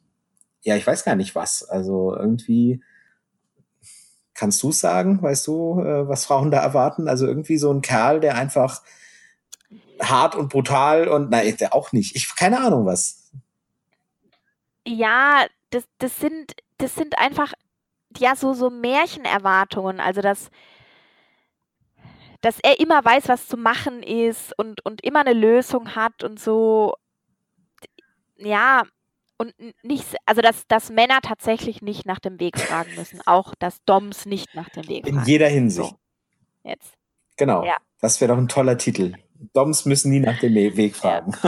ja, ich weiß gar nicht was. Also irgendwie kannst du sagen, weißt du, äh, was Frauen da erwarten? Also irgendwie so ein Kerl, der einfach hart und brutal und nein, der auch nicht. Ich keine Ahnung was. Ja, das, das sind, das sind einfach, ja, so, so Märchenerwartungen. Also, dass, dass er immer weiß, was zu machen ist und, und immer eine Lösung hat und so. Ja, und nicht, also dass, dass Männer tatsächlich nicht nach dem Weg fragen müssen. Auch dass Doms nicht nach dem Weg In fragen. jeder Hinsicht. Jetzt. Genau. Ja. Das wäre doch ein toller Titel. Doms müssen nie nach dem We- Weg fragen.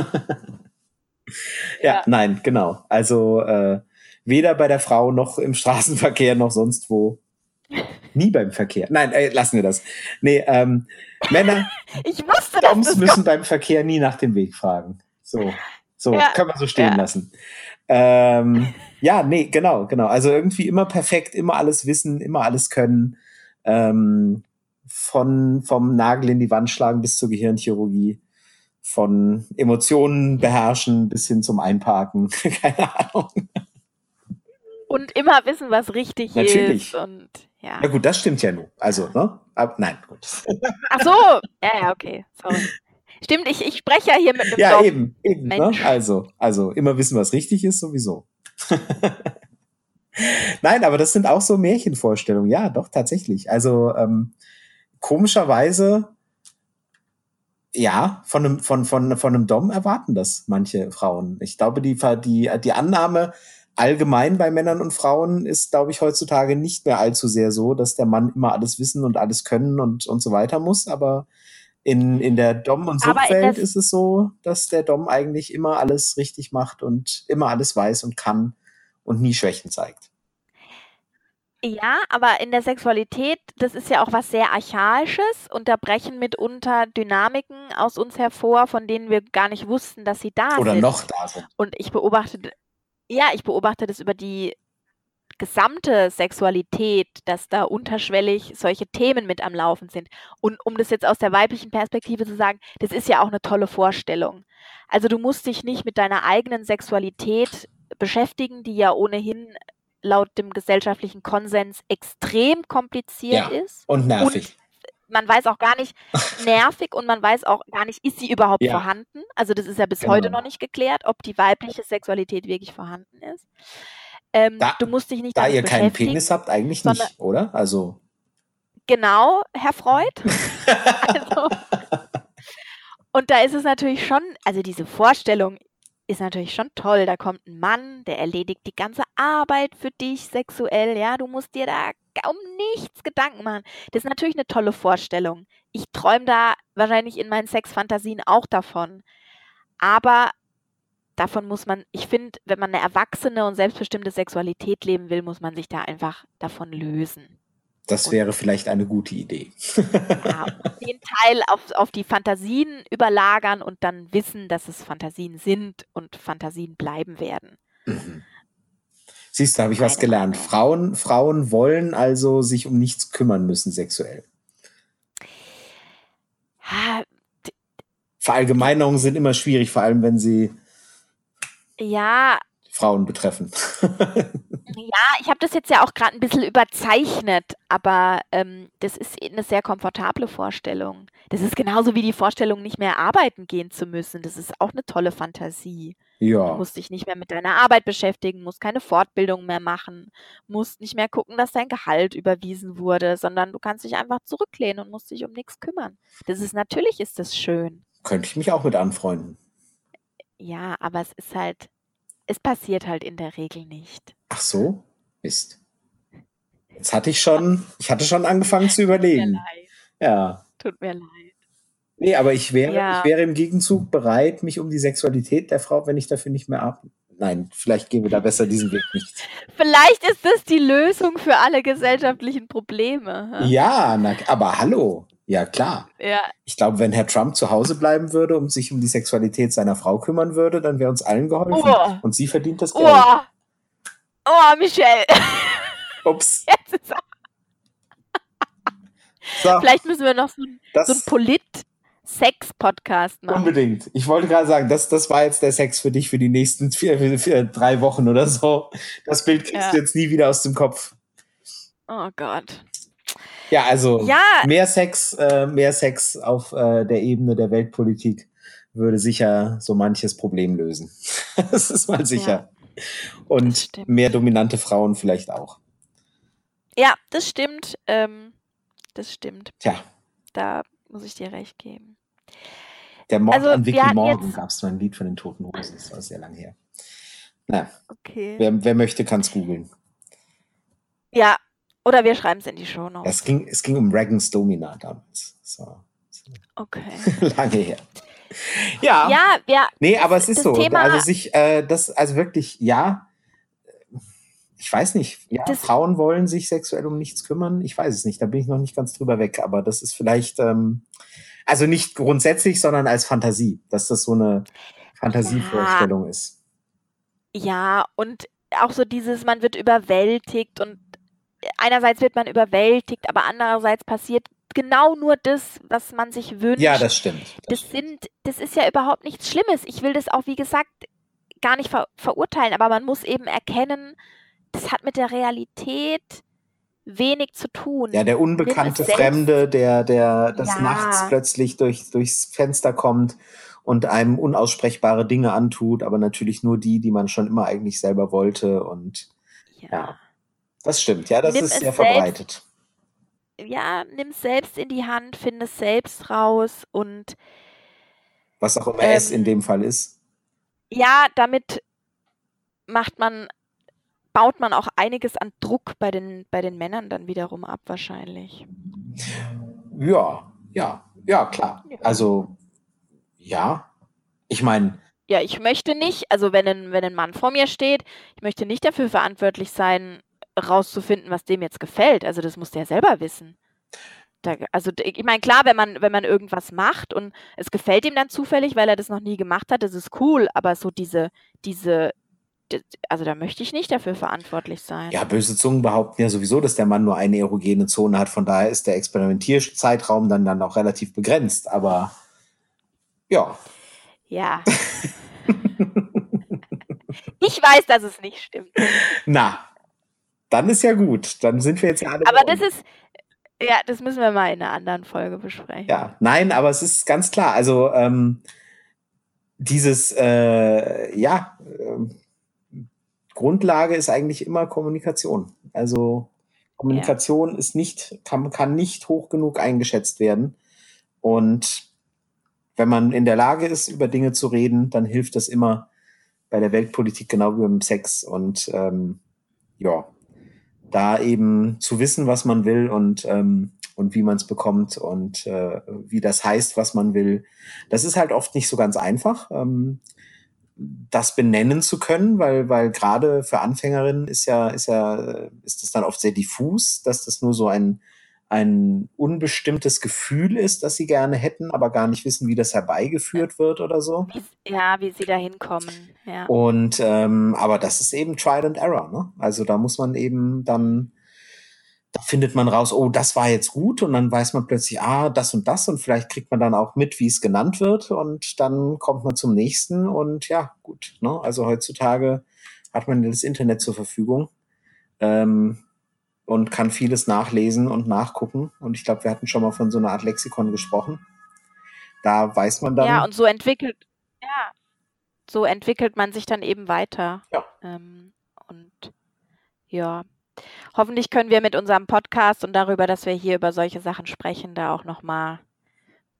ja. Ja. nein, genau. Also äh, weder bei der Frau noch im Straßenverkehr noch sonst wo. Nie beim Verkehr. Nein, äh, lassen wir das. Nee, ähm, Männer, Ich wusste, Doms das müssen beim Verkehr nie nach dem Weg fragen. So, so Ja. können wir so stehen Ja. lassen. Ähm, ja, nee, genau, genau. Also irgendwie immer perfekt, immer alles wissen, immer alles können. Ähm, von vom Nagel in die Wand schlagen bis zur Gehirnchirurgie, von Emotionen beherrschen bis hin zum Einparken. Keine Ahnung. und immer wissen, was richtig Natürlich. ist. Und ja. Ja gut, das stimmt ja nur. Also, ne? Aber, nein, gut. Ach so, ja, ja, okay. Sorry. Stimmt, ich, ich spreche ja hier mit einem Ja, Dom. eben, eben. Ne? Also, also immer wissen, was richtig ist, sowieso. Nein, aber das sind auch so Märchenvorstellungen. Ja, doch, tatsächlich. Also ähm, komischerweise, ja, von einem, von, von, von einem Dom erwarten das manche Frauen. Ich glaube, die, die, die Annahme allgemein bei Männern und Frauen ist, glaube ich, heutzutage nicht mehr allzu sehr so, dass der Mann immer alles wissen und alles können und, und so weiter muss. Aber in, in der Dom- und der- ist es so, dass der Dom eigentlich immer alles richtig macht und immer alles weiß und kann und nie Schwächen zeigt. Ja, aber in der Sexualität, das ist ja auch was sehr Archaisches und da brechen mitunter Dynamiken aus uns hervor, von denen wir gar nicht wussten, dass sie da Oder sind. noch da sind. Und ich beobachte, ja, ich beobachte das über die gesamte Sexualität, dass da unterschwellig solche Themen mit am Laufen sind. Und um das jetzt aus der weiblichen Perspektive zu sagen, das ist ja auch eine tolle Vorstellung. Also du musst dich nicht mit deiner eigenen Sexualität beschäftigen, die ja ohnehin laut dem gesellschaftlichen Konsens extrem kompliziert Ja. ist. Und nervig. Man weiß auch gar nicht, nervig und man weiß auch gar nicht, ist sie überhaupt Ja. vorhanden? Also das ist ja bis Genau. heute noch nicht geklärt, ob die weibliche Sexualität wirklich vorhanden ist. Ähm, Da- du musst dich nicht da ihr keinen. Penis habt, eigentlich nicht, oder? Also. Genau, Herr Freud. also, und da ist es natürlich schon, also diese Vorstellung ist natürlich schon toll. Da kommt ein Mann, der erledigt die ganze Arbeit für dich sexuell. Ja, du musst dir da um nichts Gedanken machen. Das ist natürlich eine tolle Vorstellung. Ich träume da wahrscheinlich in meinen Sexfantasien auch davon. Aber davon muss man, ich finde, wenn man eine erwachsene und selbstbestimmte Sexualität leben will, muss man sich da einfach davon lösen. Das wäre vielleicht eine gute Idee. Ja, den Teil auf, auf die Fantasien überlagern und dann wissen, dass es Fantasien sind und Fantasien bleiben werden. Mhm. Siehst du, habe ich was gelernt. Frauen, Frauen wollen also sich um nichts kümmern müssen sexuell. Verallgemeinerungen sind immer schwierig, vor allem wenn sie Ja, Frauen betreffen. ja, ich habe das jetzt ja auch gerade ein bisschen überzeichnet, aber ähm, das ist eine sehr komfortable Vorstellung. Das ist genauso wie die Vorstellung, nicht mehr arbeiten gehen zu müssen. Das ist auch eine tolle Fantasie. Ja. Du musst dich nicht mehr mit deiner Arbeit beschäftigen, musst keine Fortbildung mehr machen, musst nicht mehr gucken, dass dein Gehalt überwiesen wurde, sondern du kannst dich einfach zurücklehnen und musst dich um nichts kümmern. Das ist natürlich ist das schön. Könnte ich mich auch mit anfreunden. Ja, aber es ist halt, es passiert halt in der Regel nicht. Ach so? Mist. Jetzt hatte ich schon, ich hatte schon angefangen zu Tut mir überlegen. leid. Ja. Tut mir leid. Nee, aber ich wäre, Ja. ich wäre im Gegenzug bereit, mich um die Sexualität der Frau, wenn ich dafür nicht mehr ab. Nein, vielleicht gehen wir da besser diesen Weg nicht. Vielleicht ist das die Lösung für alle gesellschaftlichen Probleme. Ja, na, aber hallo. Ja, klar. Ja, Ich glaube, wenn Herr Trump zu Hause bleiben würde und sich um die Sexualität seiner Frau kümmern würde, dann wäre uns allen geholfen. Oh. Und sie verdient das Geld. Oh, oh Michelle. Ups. Jetzt ist So, Vielleicht müssen wir noch so, das so einen Polit-Sex-Podcast machen. unbedingt. Ich wollte gerade sagen, das, das war jetzt der Sex für dich für die nächsten vier, vier, drei Wochen oder so. Das Bild kriegst Ja. du jetzt nie wieder aus dem Kopf. Oh Gott. Ja, also Ja, mehr Sex, äh, mehr Sex auf äh, der Ebene der Weltpolitik würde sicher so manches Problem lösen. das ist mal sicher. das Und mehr dominante Frauen vielleicht auch. ja, das stimmt. Ähm, das stimmt. Tja, Da muss ich dir recht geben. der Mord Also, an Vicky Morgan gab es mal ein Lied von den Toten Hosen. Das war sehr lang her. Na, Okay. wer, wer möchte, kann es googeln. Ja, oder wir schreiben es in die Show Notes. Es ging, es ging um Reagans Domina damals. War Okay. lange her. Ja, Ja, ja, nee, aber es ist so. Thema- also sich, äh, das, also wirklich, ja, ich weiß nicht, ja, Frauen wollen sich sexuell um nichts kümmern. Ich weiß es nicht, da bin ich noch nicht ganz drüber weg, aber das ist vielleicht, ähm, also nicht grundsätzlich, sondern als Fantasie, dass das so eine Fantasievorstellung ist. Ja, und auch so dieses, man wird überwältigt und einerseits wird man überwältigt, aber andererseits passiert genau nur das, was man sich wünscht. Ja, das stimmt. Das das stimmt. sind, das ist ja überhaupt nichts Schlimmes. Ich will das auch, wie gesagt, gar nicht ver verurteilen, aber man muss eben erkennen, das hat mit der Realität wenig zu tun. Ja, der unbekannte Fremde, der, der des Ja. Nachts plötzlich durch, durchs Fenster kommt und einem unaussprechbare Dinge antut, aber natürlich nur die, die man schon immer eigentlich selber wollte. Und ja, das stimmt. Ja, das Nimm ist sehr selbst- verbreitet. ja, nimm es selbst in die Hand, finde es selbst raus und Was auch immer es in Ähm, dem Fall ist. ja, damit macht man, baut man auch einiges an Druck bei den, bei den Männern dann wiederum ab, wahrscheinlich. Ja, ja, ja, klar. Ja. Also, ja. Ich meine, Ja, ich möchte nicht, also wenn ein, wenn ein Mann vor mir steht, ich möchte nicht dafür verantwortlich sein, rauszufinden, was dem jetzt gefällt. Also das muss der selber wissen. Da, also ich meine, klar, wenn man, wenn man irgendwas macht und es gefällt ihm dann zufällig, weil er das noch nie gemacht hat, das ist cool, aber so diese, diese, also da möchte ich nicht dafür verantwortlich sein. ja, böse Zungen behaupten ja sowieso, dass der Mann nur eine erogene Zone hat. Von daher ist der Experimentierzeitraum dann, dann auch relativ begrenzt. Aber ja, Ja. ich weiß, dass es nicht stimmt. na, dann ist ja gut. Dann sind wir jetzt ja alle. Aber das ist, ja, das müssen wir mal in einer anderen Folge besprechen. Ja, nein, aber es ist ganz klar. Also ähm, dieses, äh, ja, ähm, Grundlage ist eigentlich immer Kommunikation. Also Kommunikation ist nicht, kann, kann nicht hoch genug eingeschätzt werden. Und wenn man in der Lage ist, über Dinge zu reden, dann hilft das immer bei der Weltpolitik genau wie beim Sex. Und ähm, ja, da eben zu wissen, was man will und, ähm, und wie man es bekommt und äh, wie das heißt, was man will. Das ist halt oft nicht so ganz einfach, ähm, das benennen zu können, weil, weil gerade für Anfängerinnen ist ja, ist ja, ist das dann oft sehr diffus, dass das nur so ein, ein unbestimmtes Gefühl ist, das sie gerne hätten, aber gar nicht wissen, wie das herbeigeführt wird oder so. Ja, wie sie da hinkommen. Ja. Und ähm, aber das ist eben Trial and Error, ne? Also da muss man eben dann, da findet man raus, oh, das war jetzt gut, und dann weiß man plötzlich, ah, das und das, und vielleicht kriegt man dann auch mit, wie es genannt wird, und dann kommt man zum nächsten und ja, gut, ne? Also heutzutage hat man das Internet zur Verfügung ähm, und kann vieles nachlesen und nachgucken. Und ich glaube, wir hatten schon mal von so einer Art Lexikon gesprochen. Da weiß man dann. ja, und so entwickelt, ja, so entwickelt man sich dann eben weiter. Ja. Ähm, und ja, hoffentlich können wir mit unserem Podcast und darüber, dass wir hier über solche Sachen sprechen, da auch nochmal ein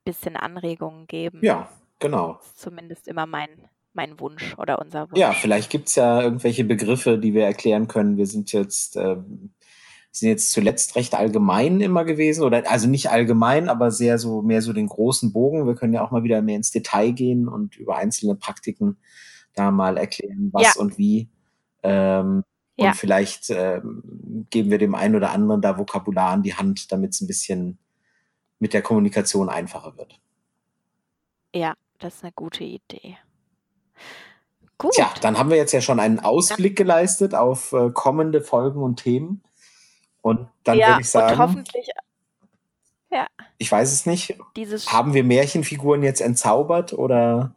bisschen Anregungen geben. Ja, genau. Das ist zumindest immer mein, mein Wunsch oder unser Wunsch. Ja, vielleicht gibt es ja irgendwelche Begriffe, die wir erklären können. Wir sind jetzt, ähm, sind jetzt zuletzt recht allgemein immer gewesen, oder also nicht allgemein, aber sehr so, mehr so den großen Bogen. Wir können ja auch mal wieder mehr ins Detail gehen und über einzelne Praktiken da mal erklären, was Ja. und wie. Ähm, Ja. Und vielleicht ähm, geben wir dem einen oder anderen da Vokabular an die Hand, damit es ein bisschen mit der Kommunikation einfacher wird. Ja, das ist eine gute Idee. Gut. Tja, dann haben wir jetzt ja schon einen Ausblick geleistet auf äh, kommende Folgen und Themen. Und dann ja, würde ich sagen, und hoffentlich ich weiß es nicht, dieses haben wir Märchenfiguren jetzt entzaubert oder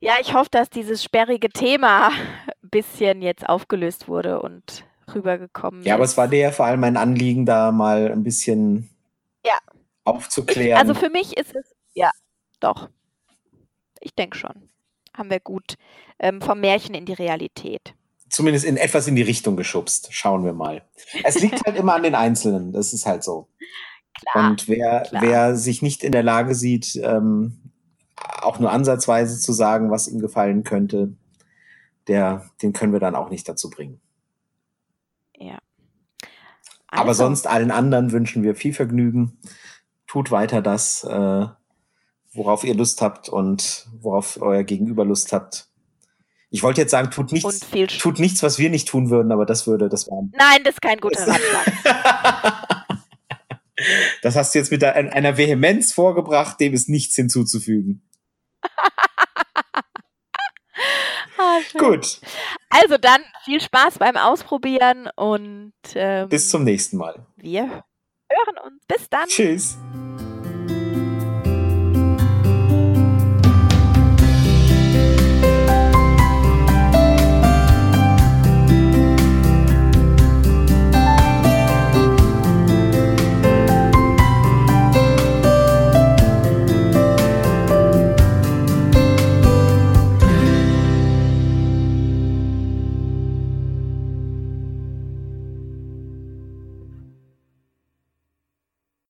Ja, ich hoffe, dass dieses sperrige Thema ein bisschen jetzt aufgelöst wurde und rübergekommen ja, aber ist. es war dir ja vor allem ein Anliegen, da mal ein bisschen Ja. aufzuklären. Also für mich ist es, ja, doch. Ich denke schon. Haben wir gut ähm, vom Märchen in die Realität. Zumindest in etwas in die Richtung geschubst. Schauen wir mal. Es liegt halt immer an den Einzelnen. Das ist halt so. Klar. Und wer, klar. wer sich nicht in der Lage sieht, ähm, auch nur ansatzweise zu sagen, was ihm gefallen könnte, der, den können wir dann auch nicht dazu bringen. ja. Aber Also, sonst allen anderen wünschen wir viel Vergnügen. Tut weiter das, äh, worauf ihr Lust habt und worauf euer Gegenüber Lust habt. Ich wollte jetzt sagen, tut nichts, tut nichts, was wir nicht tun würden, aber das würde, das war. Nein, das ist kein guter Ratschlag. Das hast du jetzt mit ein- einer Vehemenz vorgebracht, dem ist nichts hinzuzufügen. Ah. Gut, Also dann viel Spaß beim Ausprobieren und ähm, bis zum nächsten Mal. wir hören uns. Bis dann. Tschüss.